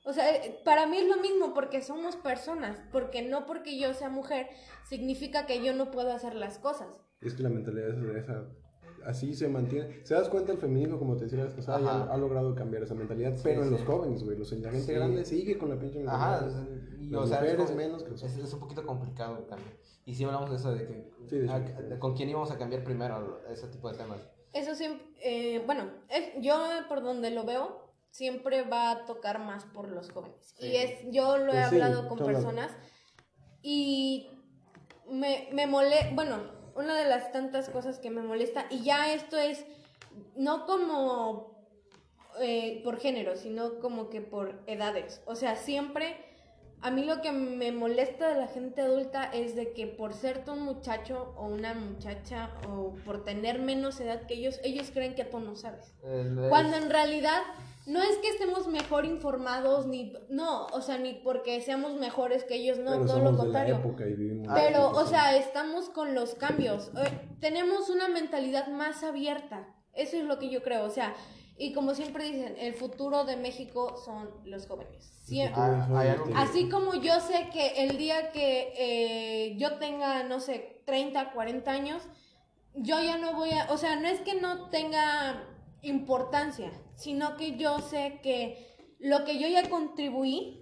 [SPEAKER 3] O sea, eh, para mí es lo mismo porque somos personas, porque no porque yo sea mujer significa que yo no puedo hacer las cosas.
[SPEAKER 1] Es que la mentalidad es esa, así se mantiene. ¿Se das cuenta el feminismo, como te decía la vez pasada, ya
[SPEAKER 2] Ajá.
[SPEAKER 1] ha logrado cambiar esa mentalidad, pero en
[SPEAKER 2] sí.
[SPEAKER 1] los jóvenes, güey, los, la gente
[SPEAKER 2] Sí.
[SPEAKER 1] grande sigue con la pinche
[SPEAKER 2] Ajá,
[SPEAKER 1] mentalidad.
[SPEAKER 2] y,
[SPEAKER 1] Las
[SPEAKER 2] o sea, es
[SPEAKER 1] mujeres
[SPEAKER 2] como-
[SPEAKER 1] menos que los
[SPEAKER 2] es, es un poquito complicado el cambio. Y sí hablamos de eso, de que
[SPEAKER 1] Sí, de hecho.
[SPEAKER 2] a- de con quién íbamos a cambiar primero ese tipo de temas.
[SPEAKER 3] Eso siempre, eh, bueno, es- yo por donde lo veo, siempre va a tocar más por los jóvenes.
[SPEAKER 2] Sí.
[SPEAKER 3] Y es, yo lo he
[SPEAKER 1] Pues sí,
[SPEAKER 3] hablado con
[SPEAKER 1] son los-
[SPEAKER 3] personas y me, me mole, bueno, una de las tantas cosas que me molesta, y ya esto es no como eh, por género, sino como que por edades. O sea, siempre a mí lo que me molesta de la gente adulta es de que por ser tú un muchacho o una muchacha o por tener menos edad que ellos, ellos creen que tú no sabes.
[SPEAKER 2] El-
[SPEAKER 3] Cuando en realidad no es que estemos mejor informados, ni, no, o sea, ni porque seamos mejores que ellos, no,
[SPEAKER 1] pero
[SPEAKER 3] todo
[SPEAKER 1] somos
[SPEAKER 3] lo
[SPEAKER 1] de
[SPEAKER 3] contrario.
[SPEAKER 1] la época y vivimos. en
[SPEAKER 3] Pero, o sea, estamos con los cambios. Eh, tenemos una mentalidad más abierta. Eso es lo que yo creo. O sea, y como siempre dicen, el futuro de México son los jóvenes. Sie-
[SPEAKER 1] futuro
[SPEAKER 2] Ah,
[SPEAKER 3] Así como yo sé que el día que eh, yo tenga, no sé, 30, 40 años, yo ya no voy a, o sea, no es que no tenga importancia, sino que yo sé que lo que yo ya contribuí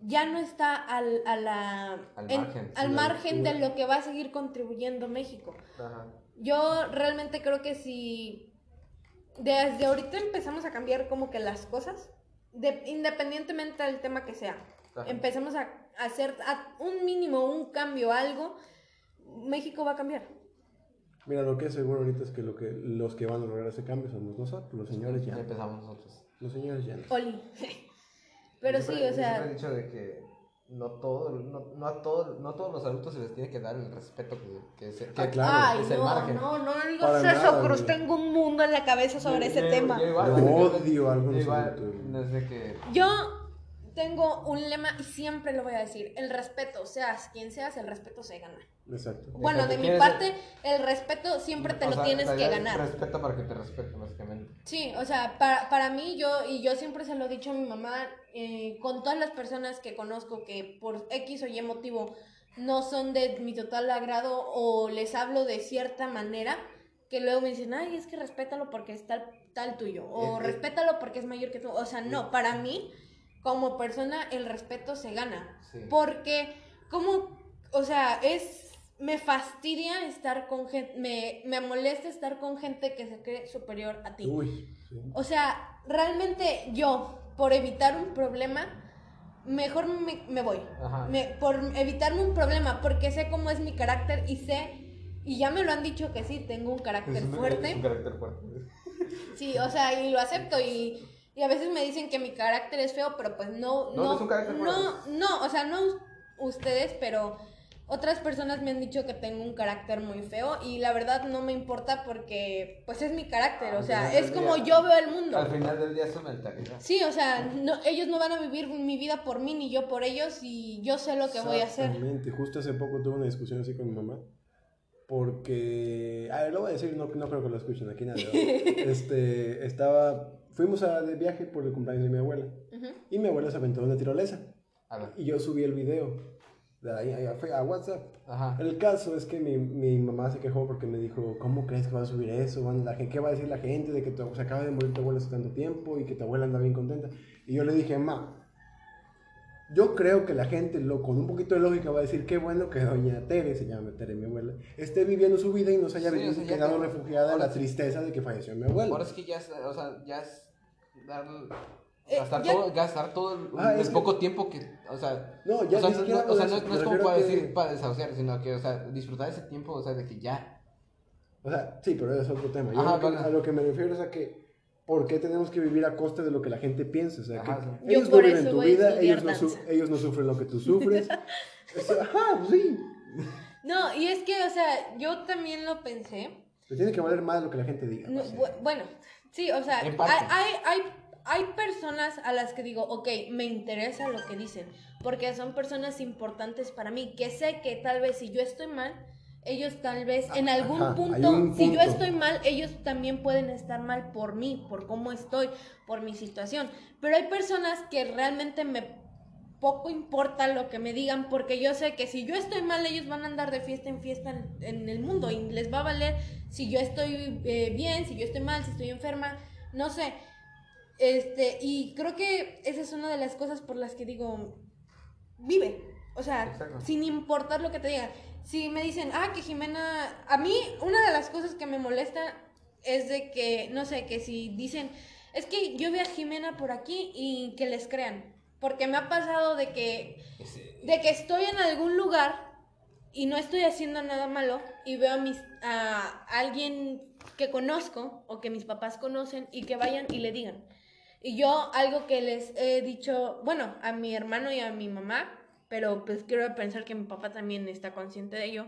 [SPEAKER 3] ya no está al, a la,
[SPEAKER 2] Al
[SPEAKER 3] en-
[SPEAKER 2] margen,
[SPEAKER 3] al margen de lo que va a seguir contribuyendo México.
[SPEAKER 2] Ajá.
[SPEAKER 3] Yo realmente creo que si desde ahorita empezamos a cambiar como que las cosas, de- independientemente del tema que sea,
[SPEAKER 2] Ajá.
[SPEAKER 3] empezamos a hacer a un mínimo, un cambio, algo, México va a cambiar.
[SPEAKER 1] Mira, lo que es seguro ahorita es que, lo que los que van a lograr ese cambio somos nosotros, los señores ya.
[SPEAKER 2] Ya
[SPEAKER 1] no.
[SPEAKER 2] empezamos nosotros.
[SPEAKER 1] Los señores ya. no.
[SPEAKER 3] Oli. Pero
[SPEAKER 2] Yo
[SPEAKER 3] sí,
[SPEAKER 2] siempre-
[SPEAKER 3] o
[SPEAKER 2] yo
[SPEAKER 3] sea,
[SPEAKER 2] siempre he dicho de que no, todo, no, no a todo, no todos los adultos se les tiene que dar el respeto que, que, se- que
[SPEAKER 1] Ah, claro.
[SPEAKER 3] ay,
[SPEAKER 2] es el
[SPEAKER 3] no,
[SPEAKER 2] margen.
[SPEAKER 3] no, no
[SPEAKER 1] Para
[SPEAKER 3] digas eso, Cruz, tengo un mundo en la cabeza sobre ese
[SPEAKER 2] Yo-
[SPEAKER 3] tema.
[SPEAKER 2] yo igual,
[SPEAKER 1] Yo odio a algunos
[SPEAKER 2] yo igual,
[SPEAKER 1] adultos.
[SPEAKER 2] desde que
[SPEAKER 3] Yo tengo un lema y siempre lo voy a decir, el respeto, seas quien seas, el respeto se gana.
[SPEAKER 1] Exacto.
[SPEAKER 3] Bueno, de mi
[SPEAKER 2] ¿quieres-
[SPEAKER 3] parte, el respeto siempre te
[SPEAKER 2] o
[SPEAKER 3] lo
[SPEAKER 2] sea,
[SPEAKER 3] tienes que ganar.
[SPEAKER 2] Respeto para que te respeten, básicamente.
[SPEAKER 3] Sí, o sea, para, para mí, yo, y yo siempre se lo he dicho a mi mamá, eh, con todas las personas que conozco que por X o Y motivo no son de mi total agrado o les hablo de cierta manera, que luego me dicen, ay, es que respétalo porque es tal, tal tuyo, o respétalo porque es mayor que tú. O sea, no, para mí, como persona, el respeto se gana.
[SPEAKER 2] Sí.
[SPEAKER 3] Porque, como, o sea, es, me fastidia estar con gente, me, me molesta estar con gente que se cree superior a ti.
[SPEAKER 1] Uy, sí.
[SPEAKER 3] O sea, realmente yo, por evitar un problema, mejor me, me voy.
[SPEAKER 2] Ajá.
[SPEAKER 3] Me- por evitarme un problema, porque sé cómo es mi carácter y sé, y ya me lo han dicho que sí, tengo un carácter
[SPEAKER 2] Es un,
[SPEAKER 3] fuerte.
[SPEAKER 2] es un carácter fuerte.
[SPEAKER 3] Sí, o sea, y lo acepto y, y a veces me dicen que mi carácter es feo, pero pues no,
[SPEAKER 2] No,
[SPEAKER 3] no,
[SPEAKER 2] no es un carácter
[SPEAKER 3] no, no, o sea, no ustedes, pero otras personas me han dicho que tengo un carácter muy feo y la verdad no me importa porque pues es mi carácter, o sea, es como
[SPEAKER 2] día-
[SPEAKER 3] yo veo el mundo.
[SPEAKER 2] Al final del día es su mentalidad.
[SPEAKER 3] Sí, o sea, no, ellos no van a vivir mi vida por mí ni yo por ellos y yo sé lo que voy a hacer.
[SPEAKER 1] Exactamente. Justo hace poco tuve una discusión así con mi mamá. Porque, a ver, lo voy a decir, no, no creo que lo escuchen aquí nadie. este, estaba, fuimos a, de viaje por el cumpleaños de mi abuela.
[SPEAKER 3] Ujú.
[SPEAKER 1] Y mi abuela se aventó una tirolesa.
[SPEAKER 2] A ver.
[SPEAKER 1] Y yo subí el video de ahí, ahí a, a WhatsApp.
[SPEAKER 2] Ajá.
[SPEAKER 1] El caso es que mi, mi mamá se quejó porque me dijo, ¿cómo crees que vas a subir eso? Bueno, la gente, ¿Qué va a decir la gente de que tu- se acaba de morir tu abuela hace tanto tiempo y que tu abuela anda bien contenta? Y yo le dije, ma, yo creo que la gente lo, con un poquito de lógica va a decir, qué bueno que doña Tere, se llama Tere mi abuela, esté viviendo su vida y no se haya
[SPEAKER 2] Sí,
[SPEAKER 1] vivido-
[SPEAKER 2] o sea, ya
[SPEAKER 1] quedado
[SPEAKER 2] que-
[SPEAKER 1] refugiada en la
[SPEAKER 2] ahora
[SPEAKER 1] tristeza de que falleció mi
[SPEAKER 2] Ahora
[SPEAKER 1] abuela.
[SPEAKER 2] es que ya es, o sea, ya es dar,
[SPEAKER 3] Eh,
[SPEAKER 2] gastar,
[SPEAKER 3] ya-
[SPEAKER 2] todo, gastar todo el,
[SPEAKER 1] Ah,
[SPEAKER 2] el
[SPEAKER 1] es que-
[SPEAKER 2] poco tiempo que, o sea,
[SPEAKER 1] No, ya
[SPEAKER 2] o sea, no, o sea, no, es como para
[SPEAKER 1] a que-
[SPEAKER 2] decir, para desahuciar, sino que, o sea, disfrutar ese tiempo, o sea, de que ya.
[SPEAKER 1] O sea, sí, pero es otro tema. Yo
[SPEAKER 2] Ajá,
[SPEAKER 1] lo que-
[SPEAKER 2] vale.
[SPEAKER 1] a lo que me refiero es a que, ¿por qué tenemos que vivir a costa de lo que la gente piensa? O sea,
[SPEAKER 2] Ajá,
[SPEAKER 1] que
[SPEAKER 2] sí.
[SPEAKER 1] Ellos no viven tu vida, ellos no, ellos no sufren lo que tú sufres. O sea, Ajá, pues sí.
[SPEAKER 3] No, y es que, o sea, yo también lo pensé.
[SPEAKER 1] Te tiene que valer más lo que la gente diga.
[SPEAKER 3] No, bueno, sí, o sea, hay, hay, hay, hay personas a las que digo, ok, me interesa lo que dicen, porque son personas importantes para mí, que sé que tal vez si yo estoy mal, ellos tal vez en algún
[SPEAKER 1] Ajá,
[SPEAKER 3] punto,
[SPEAKER 1] un
[SPEAKER 3] si yo estoy mal, ellos también pueden estar mal por mí, por cómo estoy, por mi situación. Pero hay personas que realmente me poco importa lo que me digan porque yo sé que si yo estoy mal ellos van a andar de fiesta en fiesta en, en el mundo y les va a valer si yo estoy eh, bien, si yo estoy mal, si estoy enferma, no sé. Este, y creo que esa es una de las cosas por las que digo, vive. O sea,
[SPEAKER 2] Exacto.
[SPEAKER 3] sin importar lo que te digan. Si me dicen, ah, que Jimena. A mí, una de las cosas que me molesta es de que, no sé, que si dicen, es que yo veo a Jimena por aquí y que les crean. Porque me ha pasado de que, de que estoy en algún lugar y no estoy haciendo nada malo y veo a, mis, a alguien que conozco o que mis papás conocen y que vayan y le digan. Y yo algo que les he dicho, bueno, a mi hermano y a mi mamá, pero pues quiero pensar que mi papá también está consciente de ello,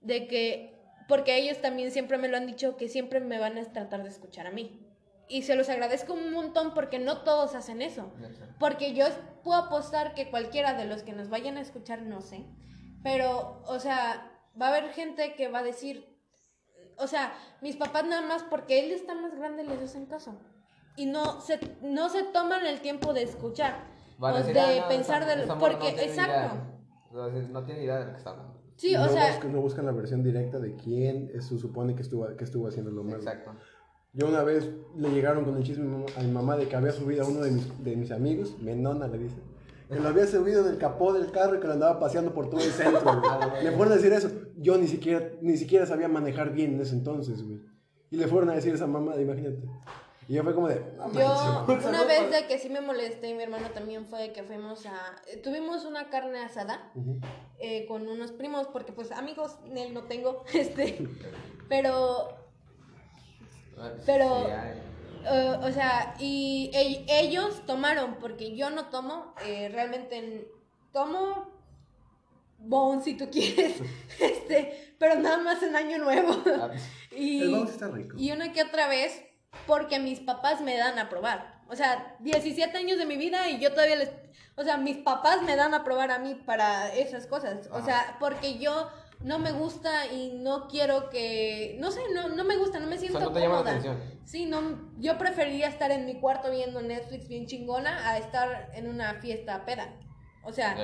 [SPEAKER 3] de que, porque ellos también siempre me lo han dicho, que siempre me van a tratar de escuchar a mí. Y se los agradezco un montón porque no todos hacen eso. Porque yo puedo apostar que cualquiera de los que nos vayan a escuchar, no sé, pero, o sea, va a haber gente que va a decir, o sea, mis papás nada más porque él está más grande les hacen caso. Y no se, no se toman el tiempo de escuchar.
[SPEAKER 2] Va a
[SPEAKER 3] o
[SPEAKER 2] decir,
[SPEAKER 3] de
[SPEAKER 2] "Ah, no,
[SPEAKER 3] pensar
[SPEAKER 2] esa-
[SPEAKER 3] de
[SPEAKER 2] esa
[SPEAKER 3] lo,
[SPEAKER 2] morra
[SPEAKER 3] porque,
[SPEAKER 2] no
[SPEAKER 3] exacto.
[SPEAKER 2] idea". Va a decir, No tiene idea de lo que está hablando.
[SPEAKER 3] Sí,
[SPEAKER 1] no
[SPEAKER 3] o sea,
[SPEAKER 1] buscan, no buscan la versión directa de quién se supone que estuvo, que estuvo haciendo lo malo.
[SPEAKER 2] Exacto.
[SPEAKER 1] Yo una vez le llegaron con el chisme a mi mamá- a mi mamá de que había subido a uno de mis, de mis amigos, Menona le dice, que lo había subido del capó del carro y que lo andaba paseando por todo el centro, güey. Le fueron a decir eso. Yo ni siquiera, ni siquiera sabía manejar bien en ese entonces, güey. Y le fueron a decir a esa mamá, imagínate. Y yo fue como de, "No
[SPEAKER 3] yo
[SPEAKER 1] manches".
[SPEAKER 3] una vez de que sí me molesté y mi hermano también fue de que fuimos a... Tuvimos una carne asada eh, con unos primos, porque pues amigos él no tengo, este, pero Pero-. Eh, o sea, y e- ellos tomaron, porque yo no tomo, eh, realmente tomo bon si tú quieres, este, pero nada más en año nuevo.
[SPEAKER 2] Ah,
[SPEAKER 3] y,
[SPEAKER 1] El está rico.
[SPEAKER 3] y una que otra vez, porque mis papás me dan a probar. O sea, 17 años de mi vida y yo todavía les... O sea, mis papás me dan a probar a mí para esas cosas. O sea, porque yo no me gusta y no quiero que... No sé, no, no me gusta, no me
[SPEAKER 2] O
[SPEAKER 3] siento
[SPEAKER 2] sea, no te llama la
[SPEAKER 3] cómoda.
[SPEAKER 2] atención.
[SPEAKER 3] Sí, no, yo preferiría estar en mi cuarto viendo Netflix bien chingona a estar en una fiesta peda. O sea,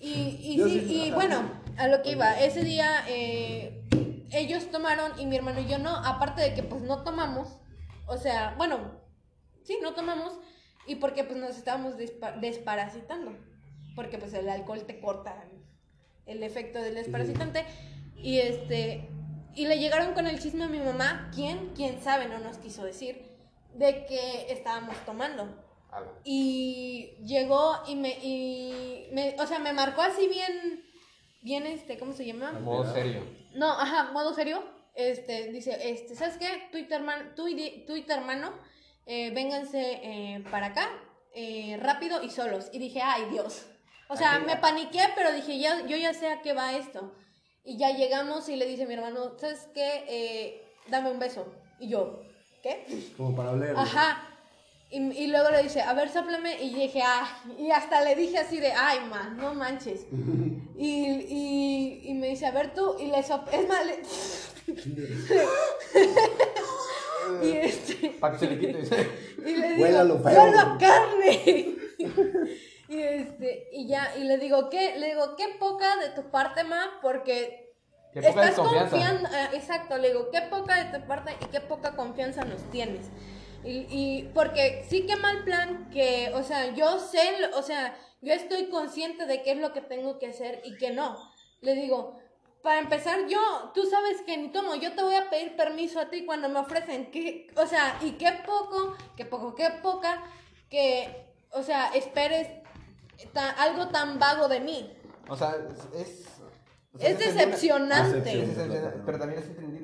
[SPEAKER 3] y, y, sí,
[SPEAKER 1] sí,
[SPEAKER 3] y bueno, a lo que iba, ese día eh, ellos tomaron y mi hermano y yo no, aparte de que pues no tomamos, o sea, bueno, sí, no tomamos y porque pues nos estábamos despa- desparasitando, porque pues el alcohol te corta el efecto del desparasitante y este, y le llegaron con el chisme a mi mamá, ¿quién? ¿Quién sabe? No nos quiso decir, de que estábamos tomando. Y llegó y me, y me, o sea, me marcó así bien, bien este, ¿cómo se llama?
[SPEAKER 2] Modo serio.
[SPEAKER 3] No, ajá, modo serio. Este, dice, este, ¿sabes qué? Tu hermano, tu, y- tu y tu hermano, eh, vénganse eh, para acá, eh, rápido y solos. Y dije, ay, Dios. O sea, me paniqué, pero dije, ya, yo ya sé a qué va esto. Y ya llegamos y le dice a mi hermano, ¿sabes qué? Eh, dame un beso. Y yo, ¿qué?
[SPEAKER 1] Como para oler. güey.
[SPEAKER 3] Ajá. Y, y luego le dice, a ver, soplame. Y dije, ah, y hasta le dije así de, ay, man, no manches. y, y, y me dice, a ver tú, y le sop es más, le- y este,
[SPEAKER 2] Para que se le quite.
[SPEAKER 3] y le digo,
[SPEAKER 1] Huélalo feo.
[SPEAKER 3] "Huelo a carne. y este, y ya, y le digo, ¿qué? Le digo, qué poca de tu parte, ma, porque
[SPEAKER 2] Qué poca
[SPEAKER 3] Estás confiando, eh, exacto, le digo, qué poca de tu parte y qué poca confianza nos tienes. Y, y porque sí que mal plan que, o sea, yo sé, o sea, yo estoy consciente de qué es lo que tengo que hacer y que no. Le digo, para empezar, yo, tú sabes que ni tomo, yo te voy a pedir permiso a ti cuando me ofrecen, que, o sea, y qué poco, qué poco, qué poca, que, o sea, esperes ta- algo tan vago de mí.
[SPEAKER 2] O sea, es. o sea,
[SPEAKER 3] Es
[SPEAKER 2] entendible-
[SPEAKER 3] decepcionante.
[SPEAKER 1] Decepción.
[SPEAKER 2] sí, pero también es entendible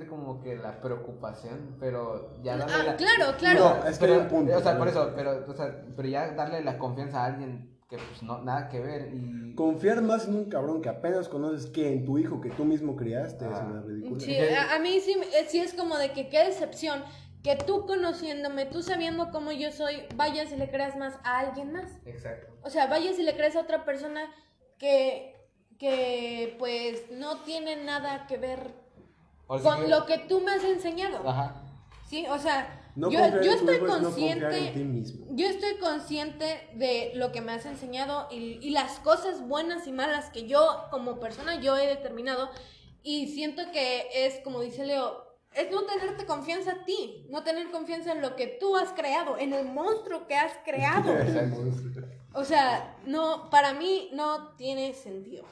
[SPEAKER 2] que la preocupación, pero ya darle
[SPEAKER 3] Ah,
[SPEAKER 2] la...
[SPEAKER 3] claro, claro.
[SPEAKER 1] No, es que
[SPEAKER 2] pero,
[SPEAKER 1] hay un punto,
[SPEAKER 2] O sea, por eso, pero, o sea, pero ya darle la confianza a alguien que pues no, nada que ver y...
[SPEAKER 1] Confiar más en un cabrón que apenas conoces que en tu hijo que tú mismo criaste es
[SPEAKER 2] Ah.
[SPEAKER 1] una ridícula.
[SPEAKER 3] Sí, a, a mí sí, sí es como de que qué decepción que tú conociéndome, tú sabiendo cómo yo soy, vayas y le creas más a alguien más.
[SPEAKER 2] Exacto.
[SPEAKER 3] O sea, vayas y le crees a otra persona que, que pues no tienen nada que ver con
[SPEAKER 2] que-
[SPEAKER 3] lo que tú me has enseñado.
[SPEAKER 2] Ajá.
[SPEAKER 3] Sí, o sea,
[SPEAKER 1] No
[SPEAKER 3] yo, estoy
[SPEAKER 1] mismo no
[SPEAKER 3] consciente.
[SPEAKER 1] en ti mismo.
[SPEAKER 3] Yo estoy consciente de lo que me has enseñado y, y las cosas buenas y malas que yo como persona yo he determinado y siento que es como dice Leo, es no tenerte confianza a ti, no tener confianza en lo que tú has creado, en el monstruo que has creado. O sea, no, para mí no tiene sentido.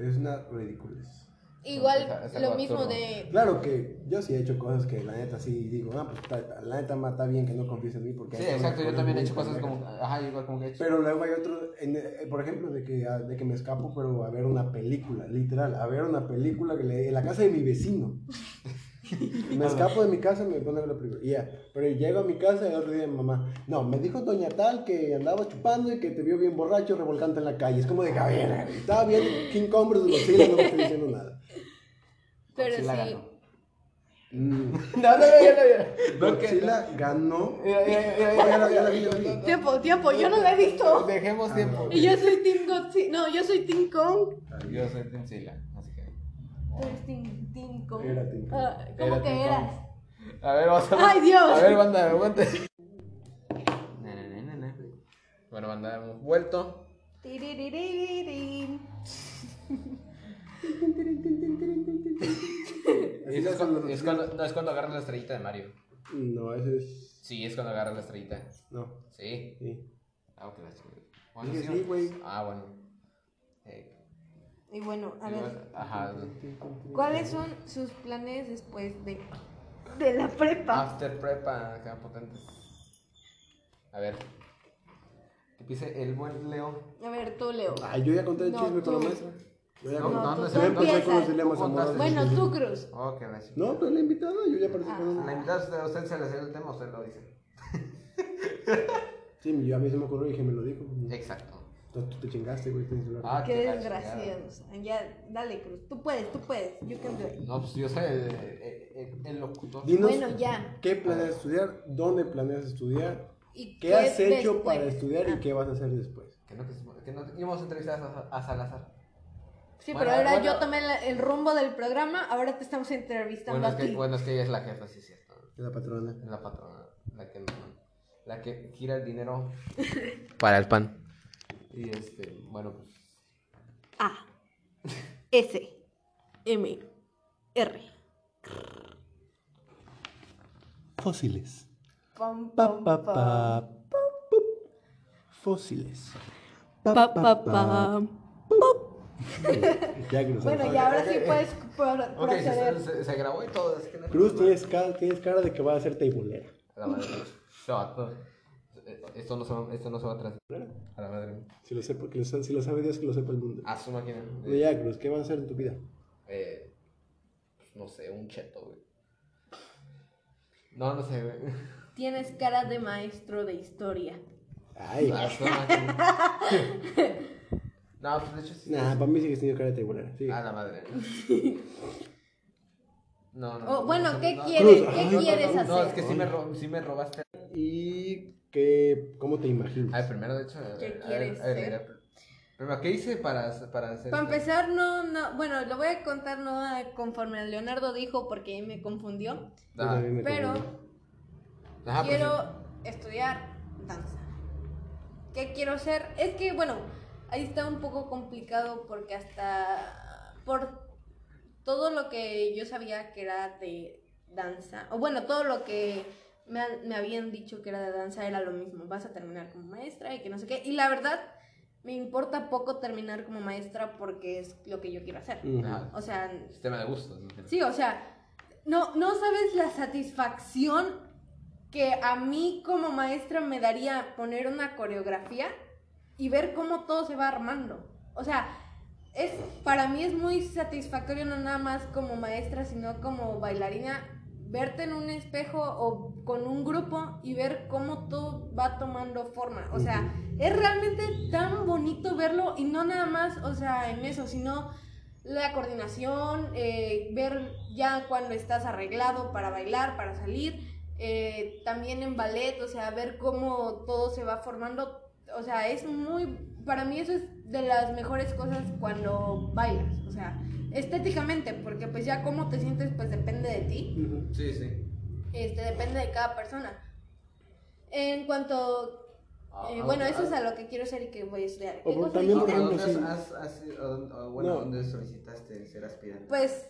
[SPEAKER 1] Es una ridiculez.
[SPEAKER 3] Igual
[SPEAKER 2] Es- es
[SPEAKER 3] lo mismo
[SPEAKER 2] absurdo.
[SPEAKER 3] de
[SPEAKER 1] Claro que yo sí he hecho cosas que la neta sí digo, ah, pues está- la neta está bien que no confíes en mí porque...
[SPEAKER 2] Sí, exacto. Yo también he hecho cosas como. Ajá, igual como que he hecho.
[SPEAKER 1] Pero luego hay otro, en- eh, por ejemplo, de que, ah, de que me escapo, pero a ver una película, literal, a ver una película que le, en la casa de mi vecino. Me escapo de mi casa y me pone a ver la película. Y ya, pero llego a mi casa y el otro día mi mamá, no, me dijo doña tal que andaba chupando y que te vio bien borracho revolcante en la calle. Es como de, a ver, estaba bien King Kong vs. Godzilla, no me estoy diciendo nada.
[SPEAKER 3] Pero
[SPEAKER 2] Godzilla
[SPEAKER 3] sí.
[SPEAKER 2] ganó.
[SPEAKER 1] Mm,
[SPEAKER 2] No, no, no, no, no.
[SPEAKER 1] Godzilla ganó.
[SPEAKER 2] Mira, mira, mira,
[SPEAKER 1] Ya
[SPEAKER 2] mira,
[SPEAKER 1] la- ya la vi, ya la vi.
[SPEAKER 3] Tiempo, tiempo, yo no la he visto.
[SPEAKER 2] Dejemos tiempo.
[SPEAKER 3] Y yo soy Team Godzilla. No, yo soy Team Kong.
[SPEAKER 2] Yo soy Tencila, así que.
[SPEAKER 3] Tú eres Team, team Kong.
[SPEAKER 1] Era Team Kong.
[SPEAKER 3] Ah, ¿Cómo
[SPEAKER 2] Era
[SPEAKER 3] que
[SPEAKER 2] Team
[SPEAKER 3] eras?
[SPEAKER 2] A ver, vamos a
[SPEAKER 3] ¡Ay, Dios!
[SPEAKER 2] A ver, banda, aguante. Bueno, banda, hemos vuelto. Es, es cuando, es cuando- no, es cuando agarras la estrellita de Mario.
[SPEAKER 1] No, ese es.
[SPEAKER 2] Sí, es cuando agarras la estrellita.
[SPEAKER 1] No,
[SPEAKER 2] Sí.
[SPEAKER 1] sí.
[SPEAKER 2] Ah, ok. Bueno, sí,
[SPEAKER 1] sí, güey.
[SPEAKER 2] Ah, bueno. Eh,
[SPEAKER 3] Y bueno, a ver,
[SPEAKER 2] Ajá.
[SPEAKER 3] ¿cuáles son sus planes después de, de la prepa?
[SPEAKER 2] After prepa, acá potentes. A ver. Que empiece el buen Leo.
[SPEAKER 3] A ver, tú, Leo.
[SPEAKER 1] Ay, yo ya conté el
[SPEAKER 3] No,
[SPEAKER 1] chisme con la maestra. Yo ya
[SPEAKER 2] No,
[SPEAKER 3] tú,
[SPEAKER 2] se
[SPEAKER 3] tú
[SPEAKER 2] me
[SPEAKER 1] empecé con los
[SPEAKER 3] empiezas.
[SPEAKER 1] dilemas
[SPEAKER 2] Tú contaste.
[SPEAKER 1] amorosos.
[SPEAKER 3] Bueno, tú, Cruz.
[SPEAKER 2] La.
[SPEAKER 1] No, pero la invitada, yo ya participé en
[SPEAKER 2] La invitada, usted, usted se le hace el tema, usted lo dice.
[SPEAKER 1] Sí, yo a mí se me ocurrió y dije, me lo dijo.
[SPEAKER 2] Exacto.
[SPEAKER 1] Entonces tú te chingaste, güey.
[SPEAKER 2] Ah,
[SPEAKER 3] Qué
[SPEAKER 2] qué
[SPEAKER 3] desgraciados. Ya, dale, Cruz. Tú puedes, tú puedes. You can do it.
[SPEAKER 2] No, pues yo soy el, el, el locutor.
[SPEAKER 1] Dinos
[SPEAKER 3] Bueno, ya.
[SPEAKER 1] qué planeas estudiar, dónde planeas estudiar,
[SPEAKER 3] ¿Y
[SPEAKER 1] qué has hecho
[SPEAKER 3] después?
[SPEAKER 1] para estudiar y
[SPEAKER 3] Ah.
[SPEAKER 1] qué vas a hacer después.
[SPEAKER 2] Que no, que, que no íbamos a entrevistar a, a Salazar.
[SPEAKER 3] Sí,
[SPEAKER 2] Bueno,
[SPEAKER 3] pero ahora
[SPEAKER 2] bueno.
[SPEAKER 3] yo tomé la- el rumbo del programa, ahora te estamos entrevistando
[SPEAKER 2] Bueno es,
[SPEAKER 3] a
[SPEAKER 2] que,
[SPEAKER 3] ti.
[SPEAKER 2] bueno, es que ella es la jefa, sí, es cierto.
[SPEAKER 1] De la patrona.
[SPEAKER 2] Es la patrona. La que, la que gira el dinero para el pan. Y este, bueno, pues.
[SPEAKER 3] A. S. M. R.
[SPEAKER 1] Fósiles.
[SPEAKER 3] Pam,
[SPEAKER 1] Pa,
[SPEAKER 3] pam,
[SPEAKER 1] pa, pa, pup. Fósiles. Pa,
[SPEAKER 3] Pa, pa, pa.
[SPEAKER 1] Ya, Cruz.
[SPEAKER 3] Bueno, y ahora sí puedes pro-
[SPEAKER 2] Ok, se,
[SPEAKER 3] proceder.
[SPEAKER 2] se- se grabó y todo. Es que no-
[SPEAKER 1] Cruz, tienes cara, tienes cara de que va a ser teibolera.
[SPEAKER 2] A la madre. No, Esto no, se va, esto no se va a transmitir. A la madre.
[SPEAKER 1] Si lo, sepa, que lo, si lo sabe Dios, que lo sepa el mundo.
[SPEAKER 2] A su máquina.
[SPEAKER 1] Bueno, ya, Cruz, ¿qué vas a hacer en tu vida?
[SPEAKER 2] Eh, pues, no sé, un cheto, güey. No, no sé, güey.
[SPEAKER 3] Tienes cara de maestro de historia.
[SPEAKER 1] Ay,
[SPEAKER 2] A su máquina. No, pues de hecho sí.
[SPEAKER 1] nah, para mí sigues teniendo cara de teibolera. Sí.
[SPEAKER 2] A la madre. No, no.
[SPEAKER 3] Oh,
[SPEAKER 2] no,
[SPEAKER 3] bueno,
[SPEAKER 2] no,
[SPEAKER 3] ¿qué
[SPEAKER 2] no,
[SPEAKER 3] quieres? ¿Qué quieres hacer?
[SPEAKER 2] No, es que sí me, sí me robaste.
[SPEAKER 1] ¿Y qué, cómo te imaginas?
[SPEAKER 2] A ver, primero, de hecho. a
[SPEAKER 3] ¿Qué
[SPEAKER 2] a
[SPEAKER 3] quieres
[SPEAKER 2] a ver,
[SPEAKER 3] ser?
[SPEAKER 2] mira, Primero, ¿qué hice para, para hacer
[SPEAKER 3] Para empezar, no, no, bueno, lo voy a contar no a- conforme a Leonardo dijo porque me confundió,
[SPEAKER 2] Ah,
[SPEAKER 3] pero
[SPEAKER 2] pues,
[SPEAKER 3] quiero estudiar danza. ¿Qué quiero hacer? Es que, bueno, ahí está un poco complicado porque hasta por todo lo que yo sabía que era de danza, o bueno, todo lo que me, me habían dicho que era de danza era lo mismo, vas a terminar como maestra y que no sé qué, y la verdad me importa poco terminar como maestra porque es lo que yo quiero hacer. O sea,
[SPEAKER 2] Sistema de gustos. ¿no?
[SPEAKER 3] Sí, o sea, no, no sabes la satisfacción que a mí como maestra me daría poner una coreografía y ver cómo todo se va armando. O sea, es, para mí es muy satisfactorio no nada más como maestra, sino como bailarina, verte en un espejo o con un grupo y ver cómo todo va tomando forma. O sea, es realmente tan bonito verlo y no nada más, o sea, en eso, sino la coordinación, eh, ver ya cuando estás arreglado para bailar, para salir, eh, también en ballet, o sea, ver cómo todo se va formando. O sea, es muy, para mí eso es de las mejores cosas cuando bailas, o sea, estéticamente, porque pues ya cómo te sientes pues depende de ti.
[SPEAKER 2] Sí, sí.
[SPEAKER 3] este, depende de cada persona. En cuanto,
[SPEAKER 2] Ah,
[SPEAKER 3] eh,
[SPEAKER 2] ah,
[SPEAKER 3] bueno, eso
[SPEAKER 2] ah,
[SPEAKER 3] es a lo que quiero hacer y que voy a estudiar. ¿Qué cosa
[SPEAKER 1] también,
[SPEAKER 2] dónde
[SPEAKER 1] sí.
[SPEAKER 2] has- has- has- o- o- bueno,
[SPEAKER 1] No.
[SPEAKER 2] ¿dónde solicitaste ser aspirante?
[SPEAKER 3] Pues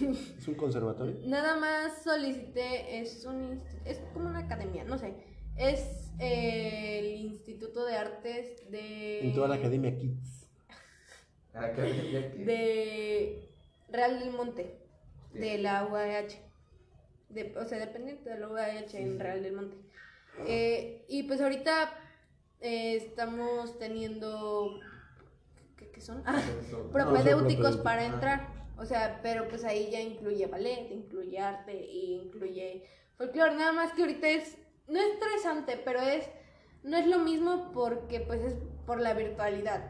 [SPEAKER 1] ¿Es un conservatorio?
[SPEAKER 3] Nada más solicité, es un inst- es como una academia, no sé. Es eh, el Instituto de Artes de
[SPEAKER 1] En toda la academia Kids.
[SPEAKER 2] Ah, que- que-
[SPEAKER 3] de Real del Monte,
[SPEAKER 2] Sí.
[SPEAKER 3] de la UAH. De, o sea, dependiente de la UAH en Real del Monte. Eh, y pues ahorita eh, estamos teniendo ¿qué, qué son? Ah, propedéuticos
[SPEAKER 1] propedéutico.
[SPEAKER 3] para
[SPEAKER 2] Ah.
[SPEAKER 3] entrar. O sea, pero pues ahí ya incluye ballet, incluye arte y incluye folclore. Nada más que ahorita es, no es estresante, pero es, no es lo mismo porque pues es por la virtualidad.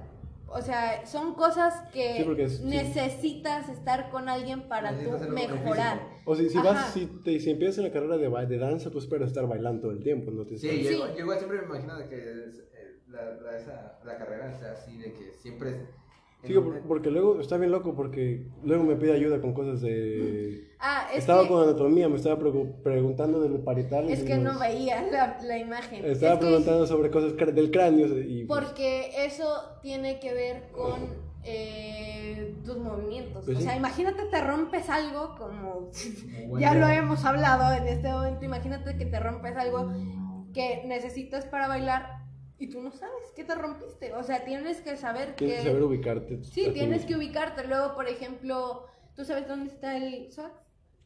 [SPEAKER 3] O sea, son cosas que
[SPEAKER 1] Sí, porque es- sí.
[SPEAKER 3] necesitas estar con alguien para tú mejorar.
[SPEAKER 1] O si, si vas, si, te, si empiezas en la carrera de, ba- de danza, pues esperas estar bailando todo el tiempo, no te
[SPEAKER 2] Sí, yo,
[SPEAKER 3] Sí.
[SPEAKER 2] igual- yo igual siempre me imagino de que es, eh, la, la, esa, la carrera sea así, de que siempre es...
[SPEAKER 1] Sí, por- porque luego está bien loco porque luego me pide ayuda con cosas de...
[SPEAKER 3] Ah, es
[SPEAKER 1] Estaba
[SPEAKER 3] que,
[SPEAKER 1] con anatomía, me estaba pregu- preguntando del parietales.
[SPEAKER 3] es que no veía la, la imagen.
[SPEAKER 1] Estaba
[SPEAKER 3] Es que-
[SPEAKER 1] preguntando sobre cosas del cráneo y... pues,
[SPEAKER 3] Porque eso tiene que ver con eh, tus movimientos.
[SPEAKER 1] Pues
[SPEAKER 3] o
[SPEAKER 1] sí.
[SPEAKER 3] sea, imagínate te rompes algo como... Ya lo hemos hablado en este momento. Imagínate que te rompes algo que necesitas para bailar y tú no sabes que te rompiste. O sea, tienes que saber
[SPEAKER 1] tienes
[SPEAKER 3] que...
[SPEAKER 1] que saber ubicarte.
[SPEAKER 3] Sí,
[SPEAKER 1] ti
[SPEAKER 3] tienes que ubicarte. Luego, por ejemplo, ¿tú sabes dónde está el SOAX?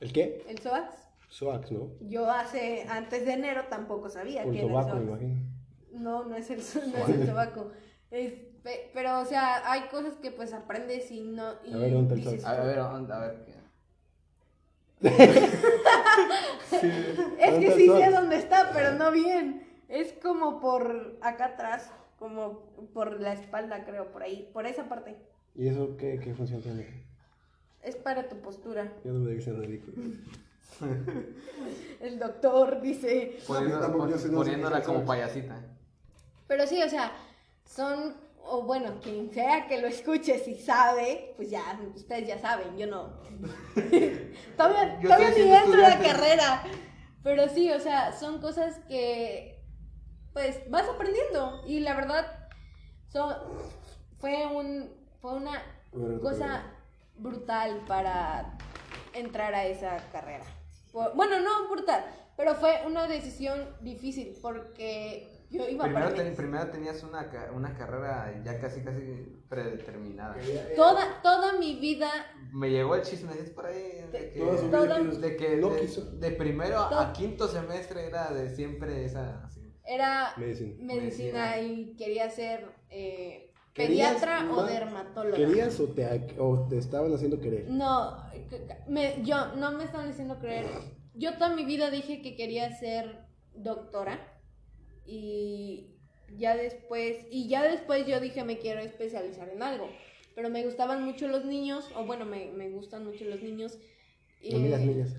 [SPEAKER 1] ¿El qué?
[SPEAKER 3] ¿El SOAX?
[SPEAKER 1] Swax, ¿no?
[SPEAKER 3] Yo hace, antes de enero tampoco sabía
[SPEAKER 1] Por
[SPEAKER 3] que
[SPEAKER 1] el
[SPEAKER 3] era el
[SPEAKER 1] sobaco, me
[SPEAKER 3] SOAX.
[SPEAKER 1] imagino.
[SPEAKER 3] No, no es el, no es el sobaco. Es- pe- pero, o sea, hay cosas que pues aprendes y no. Y
[SPEAKER 1] A ver, ¿dónde está el
[SPEAKER 3] dices,
[SPEAKER 2] A ver, a ver, a ver. ¿qué?
[SPEAKER 3] Es
[SPEAKER 1] ¿Dónde
[SPEAKER 3] que sí
[SPEAKER 1] el
[SPEAKER 3] sé
[SPEAKER 1] SOAX?
[SPEAKER 3] dónde está, pero no bien. Es como por acá atrás, como por la espalda, creo, por ahí, por esa parte.
[SPEAKER 1] ¿Y eso qué, qué función tiene?
[SPEAKER 3] Es para tu postura.
[SPEAKER 1] Yo no me sea médico.
[SPEAKER 3] El doctor dice.
[SPEAKER 1] No
[SPEAKER 2] poniéndola como payasita.
[SPEAKER 3] Pero sí, o sea, son. O bueno, quien sea que lo escuche, si sabe, pues ya, ustedes ya saben, yo no. todavía
[SPEAKER 2] Yo
[SPEAKER 3] todavía ni
[SPEAKER 2] siendo
[SPEAKER 3] entro a la carrera. Pero sí, o sea, son cosas que. Pues vas aprendiendo. Y la verdad, fue, un, fue una
[SPEAKER 1] Bueno,
[SPEAKER 3] cosa brutal para entrar a esa carrera. Por- bueno, no brutal, pero fue una decisión difícil porque yo iba
[SPEAKER 2] Primero,
[SPEAKER 3] para
[SPEAKER 2] ten-
[SPEAKER 3] medios.
[SPEAKER 2] primero tenías una, ca- una carrera ya casi, casi predeterminada.
[SPEAKER 3] Toda, toda mi vida,
[SPEAKER 2] Me llegó el chisme es por ahí de que,
[SPEAKER 1] Toda su
[SPEAKER 3] Toda-
[SPEAKER 1] vida
[SPEAKER 2] de, que de,
[SPEAKER 1] quiso.
[SPEAKER 2] de primero a quinto semestre era de siempre esa así.
[SPEAKER 3] Era
[SPEAKER 1] Medicina.
[SPEAKER 3] y quería ser eh,
[SPEAKER 1] ¿Querías
[SPEAKER 3] pediatra o dermatóloga.
[SPEAKER 1] ¿Querías o te, o te estaban haciendo querer?
[SPEAKER 3] No, me, yo no me estaban diciendo creer. Yo toda mi vida dije que quería ser doctora y ya después y ya después yo dije me quiero especializar en algo. Pero me gustaban mucho los niños, o bueno, me, me gustan mucho los niños. y-
[SPEAKER 1] Amigas niñas.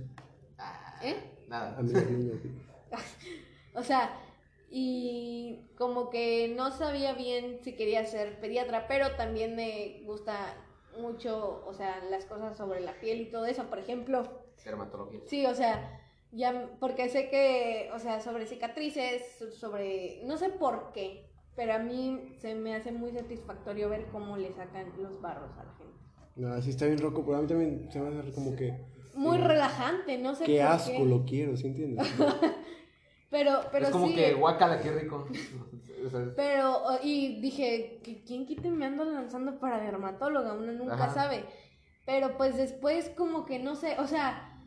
[SPEAKER 3] ¿Eh?
[SPEAKER 2] Nada.
[SPEAKER 1] Amigas niñas. sí.
[SPEAKER 3] O sea, y como que no sabía bien si quería ser pediatra, pero también me gusta mucho, o sea, las cosas sobre la piel y todo eso, por ejemplo.
[SPEAKER 2] Dermatología.
[SPEAKER 3] Sí, o sea, ya, porque sé que, o sea, sobre cicatrices, sobre, no sé por qué, pero a mí se me hace muy satisfactorio ver cómo le sacan los barros a la gente.
[SPEAKER 1] No, así está bien roco, pero a mí también se me hace como que...
[SPEAKER 3] Muy relajante, no sé
[SPEAKER 1] Qué
[SPEAKER 3] por
[SPEAKER 1] asco,
[SPEAKER 3] qué.
[SPEAKER 1] lo quiero, ¿sí entiendes?
[SPEAKER 3] Pero, pero
[SPEAKER 2] es como
[SPEAKER 3] sí,
[SPEAKER 2] que guacala, qué rico.
[SPEAKER 3] Pero, y dije, ¿quién quite me ando lanzando para dermatóloga? Uno nunca
[SPEAKER 2] Ajá.
[SPEAKER 3] sabe. Pero pues después como que no sé, o sea,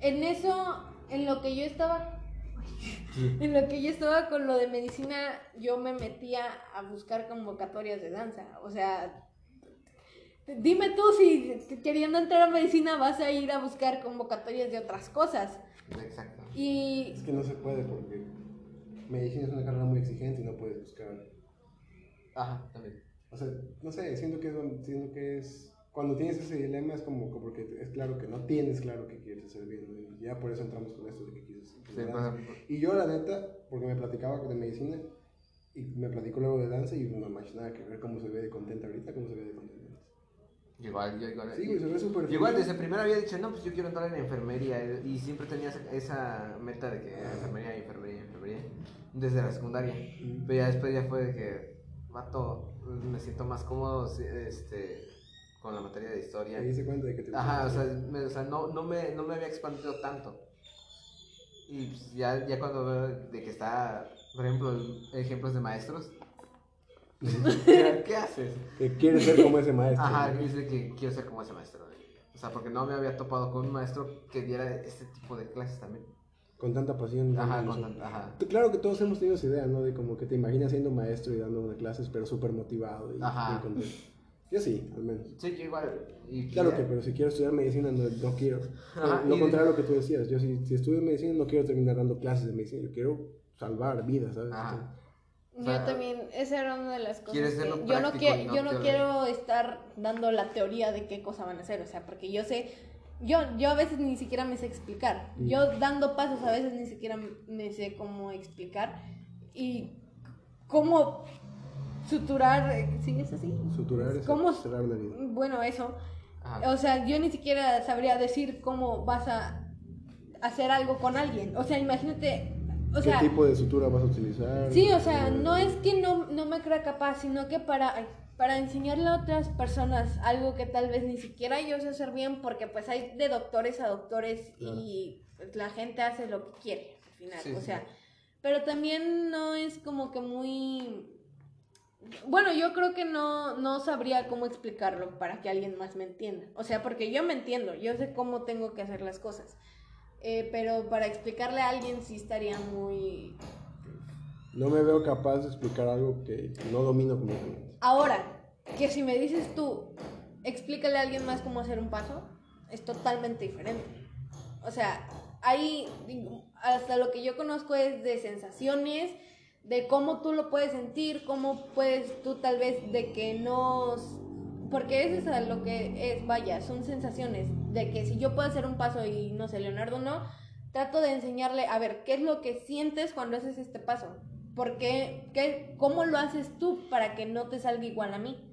[SPEAKER 3] en eso, en lo que yo estaba, en lo que yo estaba con lo de medicina, yo me metía a buscar convocatorias de danza. O sea, dime tú si queriendo entrar a medicina vas a ir a buscar convocatorias de otras cosas.
[SPEAKER 2] Exacto.
[SPEAKER 3] Y
[SPEAKER 1] Es que no se puede porque medicina es una carrera muy exigente y no puedes buscar.
[SPEAKER 2] Ajá, también.
[SPEAKER 1] O sea, no sé, siento que es, siento que es cuando tienes ese dilema es como, como porque es claro que no tienes claro que quieres hacer bien. ¿no? Y ya por eso entramos con esto de que quieres.
[SPEAKER 2] Sí,
[SPEAKER 1] Y yo la neta, porque me platicaba de medicina, Y me platicó luego de danza y no manches nada que ver cómo se ve de contenta ahorita, cómo se ve de contenta.
[SPEAKER 2] Igual, yo igual.
[SPEAKER 1] Sí, güey, se ve súper feliz.
[SPEAKER 2] desde primero había dicho, no, pues yo quiero entrar en enfermería. Y siempre tenía esa, meta de que enfermería, enfermería, enfermería. Desde la secundaria.
[SPEAKER 1] Mm.
[SPEAKER 2] Pero ya después ya fue de que, vato, me siento más cómodo este, con la materia de historia.
[SPEAKER 1] Te diste cuenta de que te
[SPEAKER 2] Ajá, o sea, me- o sea, no, no, me, no me había expandido tanto. Y pues, ya, ya cuando veo de que está, por ejemplo, ejemplos de maestros, ¿qué, qué haces?
[SPEAKER 1] Que quieres ser como ese maestro.
[SPEAKER 2] Ajá,
[SPEAKER 1] ¿no?
[SPEAKER 2] dice que quiero ser como ese maestro. O sea, porque no me había topado con un maestro que diera este tipo de clases también.
[SPEAKER 1] Con tanta pasión.
[SPEAKER 2] Ajá, con tanta- ajá.
[SPEAKER 1] Claro que todos hemos tenido esa idea, ¿no? De como que te imaginas siendo maestro y dando una clases, pero súper motivado y
[SPEAKER 2] Ajá.
[SPEAKER 1] contento. Yo sí, al menos.
[SPEAKER 2] Sí, yo igual. Y
[SPEAKER 1] Claro que, pero si quiero estudiar medicina, no, no quiero.
[SPEAKER 2] Ajá,
[SPEAKER 1] lo
[SPEAKER 2] y-
[SPEAKER 1] contrario a lo que tú decías. Yo si, si estudio medicina, no quiero terminar dando clases de medicina. Yo quiero salvar vidas, ¿sabes?
[SPEAKER 2] Ajá.
[SPEAKER 3] Yo también, esa era una de las cosas
[SPEAKER 2] quieres
[SPEAKER 3] que yo no,
[SPEAKER 2] y no
[SPEAKER 3] yo no quiero estar dando la teoría de qué cosa van a hacer, o sea, porque yo sé, yo, yo a veces ni siquiera me sé explicar,
[SPEAKER 1] Mm.
[SPEAKER 3] yo dando pasos a veces ni siquiera me sé cómo explicar y cómo suturar, eh, ¿sí es así?
[SPEAKER 1] Suturar es
[SPEAKER 3] ¿Cómo?
[SPEAKER 1] cerrar una vida.
[SPEAKER 3] Bueno, eso,
[SPEAKER 2] Ajá.
[SPEAKER 3] o sea, yo ni siquiera sabría decir cómo vas a hacer algo con alguien, o sea, imagínate, o sea...
[SPEAKER 1] ¿Qué tipo de sutura vas a utilizar?
[SPEAKER 3] Sí, o sea, no es que no, no me crea capaz, sino que para, para enseñarle a otras personas algo que tal vez ni siquiera yo sé hacer bien, porque pues hay de doctores a doctores y pues, la gente hace lo que quiere al final,
[SPEAKER 2] Sí,
[SPEAKER 3] o
[SPEAKER 2] sí.
[SPEAKER 3] sea, pero también no es como que muy... Bueno, yo creo que no, no sabría cómo explicarlo para que alguien más me entienda. O sea, porque yo me entiendo, yo sé cómo tengo que hacer las cosas. Eh, pero para explicarle a alguien sí estaría muy
[SPEAKER 1] No me veo capaz de explicar algo que no domino completamente.
[SPEAKER 3] Ahora, que si me dices tú, explícale a alguien más cómo hacer un paso, es totalmente diferente. O sea, ahí, hasta lo que yo conozco es de sensaciones, de cómo tú lo puedes sentir, cómo puedes tú tal vez de que no... Porque eso es a lo que es, vaya, son sensaciones, de que si yo puedo hacer un paso y no sé, Leonardo no, trato de enseñarle, a ver, ¿qué es lo que sientes cuando haces este paso? ¿Por qué, qué, ¿Cómo lo haces tú para que no te salga igual a mí?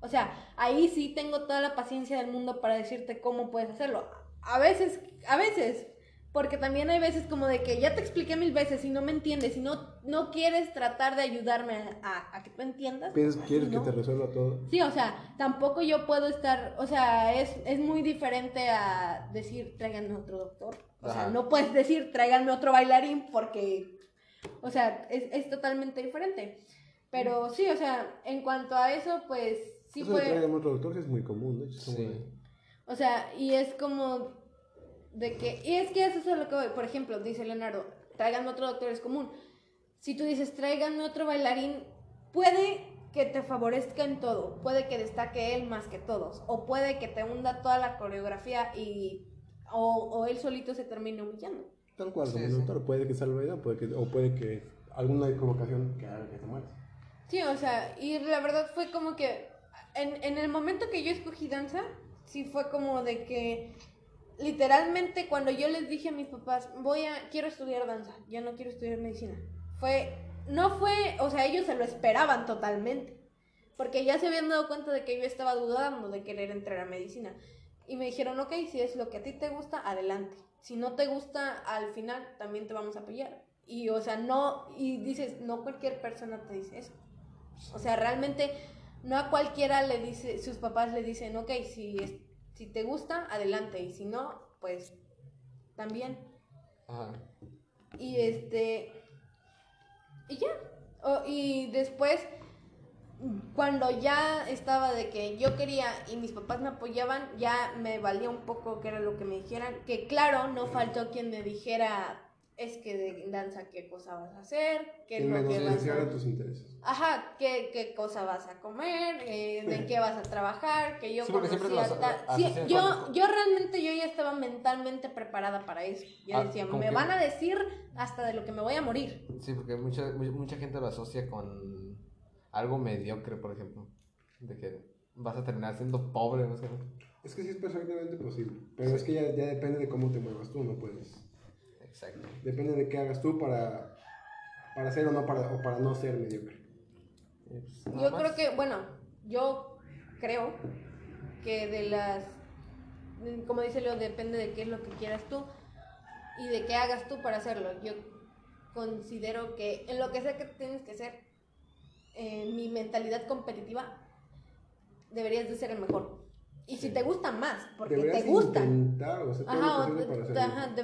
[SPEAKER 3] O sea, ahí sí tengo toda la paciencia del mundo para decirte cómo puedes hacerlo. A veces, a veces, porque también hay veces como de que ya te expliqué mil veces y no me entiendes y no, no quieres tratar de ayudarme a, a- a que tú entiendas.
[SPEAKER 1] ¿Piensas, ¿Quieres
[SPEAKER 3] No.
[SPEAKER 1] que te resuelva todo?
[SPEAKER 3] Sí, o sea, tampoco yo puedo estar, o sea, es, es muy diferente a decir tráiganme otro doctor. O sea, no puedes decir tráiganme otro bailarín porque, o sea, es, es totalmente diferente. Pero sí, o sea, en cuanto a eso, pues sí
[SPEAKER 1] Eso de
[SPEAKER 3] fue...
[SPEAKER 1] tráigame otro doctor es muy común, de hecho. es como
[SPEAKER 2] Sí.
[SPEAKER 1] de-
[SPEAKER 3] O sea, y es como de que, y es que eso es lo que voy, por ejemplo, dice Leonardo, tráiganme otro doctor es común. Si tú dices, tráiganme otro bailarín, puede que te favorezca en todo, puede que destaque él más que todos, o puede que te hunda toda la coreografía y, o, o él solito se termine humillando.
[SPEAKER 1] Tal cual, como
[SPEAKER 2] Sí, sí.
[SPEAKER 1] doctor. Puede que salve vida, puede que, o puede que alguna equivocación que haga que te mueras.
[SPEAKER 3] Sí, o sea, y la verdad fue como que en, en el momento que yo escogí danza, sí fue como de que literalmente cuando yo les dije a mis papás, voy a, quiero estudiar danza, ya no quiero estudiar medicina, fue, no fue, o sea, ellos se lo esperaban totalmente, porque ya se habían dado cuenta de que yo estaba dudando de querer entrar a medicina. Y me dijeron, ok, si es lo que a ti te gusta, adelante. Si no te gusta, al final también te vamos a apoyar. Y, o sea, no, y dices, no cualquier persona te dice eso. O sea, realmente no a cualquiera le dice, sus papás le dicen, ok, si, si te gusta, adelante, y si no, pues también.
[SPEAKER 2] Ajá.
[SPEAKER 3] Y este, y ya. Y después, cuando ya estaba de que yo quería y mis papás me apoyaban, ya me valía un poco que era lo que me dijeran. Que claro, no faltó quien me dijera, es que de danza qué cosa vas a hacer, qué es lo que vas a...
[SPEAKER 1] tus intereses.
[SPEAKER 3] Ajá, ¿qué, qué cosa vas a comer, eh, de qué vas a trabajar, que yo
[SPEAKER 2] Sí,
[SPEAKER 3] conocía tal-
[SPEAKER 2] así
[SPEAKER 3] Sí, yo,
[SPEAKER 2] cuando-
[SPEAKER 3] yo realmente yo ya estaba mentalmente preparada para eso. Yo
[SPEAKER 2] Ah,
[SPEAKER 3] decía,
[SPEAKER 2] ¿con
[SPEAKER 3] me
[SPEAKER 2] qué?
[SPEAKER 3] van a decir hasta de lo que me voy a morir.
[SPEAKER 2] Sí, porque mucha, mu- mucha gente lo asocia con algo mediocre, por ejemplo. De que vas a terminar siendo pobre, no sé.
[SPEAKER 1] Es que sí es perfectamente posible. Pero es que ya, ya depende de cómo te muevas tú, no puedes.
[SPEAKER 2] Exacto.
[SPEAKER 1] Depende de qué hagas tú para, para ser o no para, o para no ser mediocre.
[SPEAKER 2] Eh, pues,
[SPEAKER 3] Yo
[SPEAKER 2] más.
[SPEAKER 3] creo que, bueno, yo creo que de las, como dice Leo, depende de qué es lo que quieras tú y de qué hagas tú para hacerlo. Yo considero que en lo que sé que tienes que ser, en mi mentalidad competitiva, deberías de ser el mejor. Y si te gusta más, porque
[SPEAKER 1] Deberías
[SPEAKER 3] te gusta.
[SPEAKER 1] intentar, o sea, todo
[SPEAKER 3] Ajá,
[SPEAKER 1] lo para
[SPEAKER 3] ajá,
[SPEAKER 1] mejor.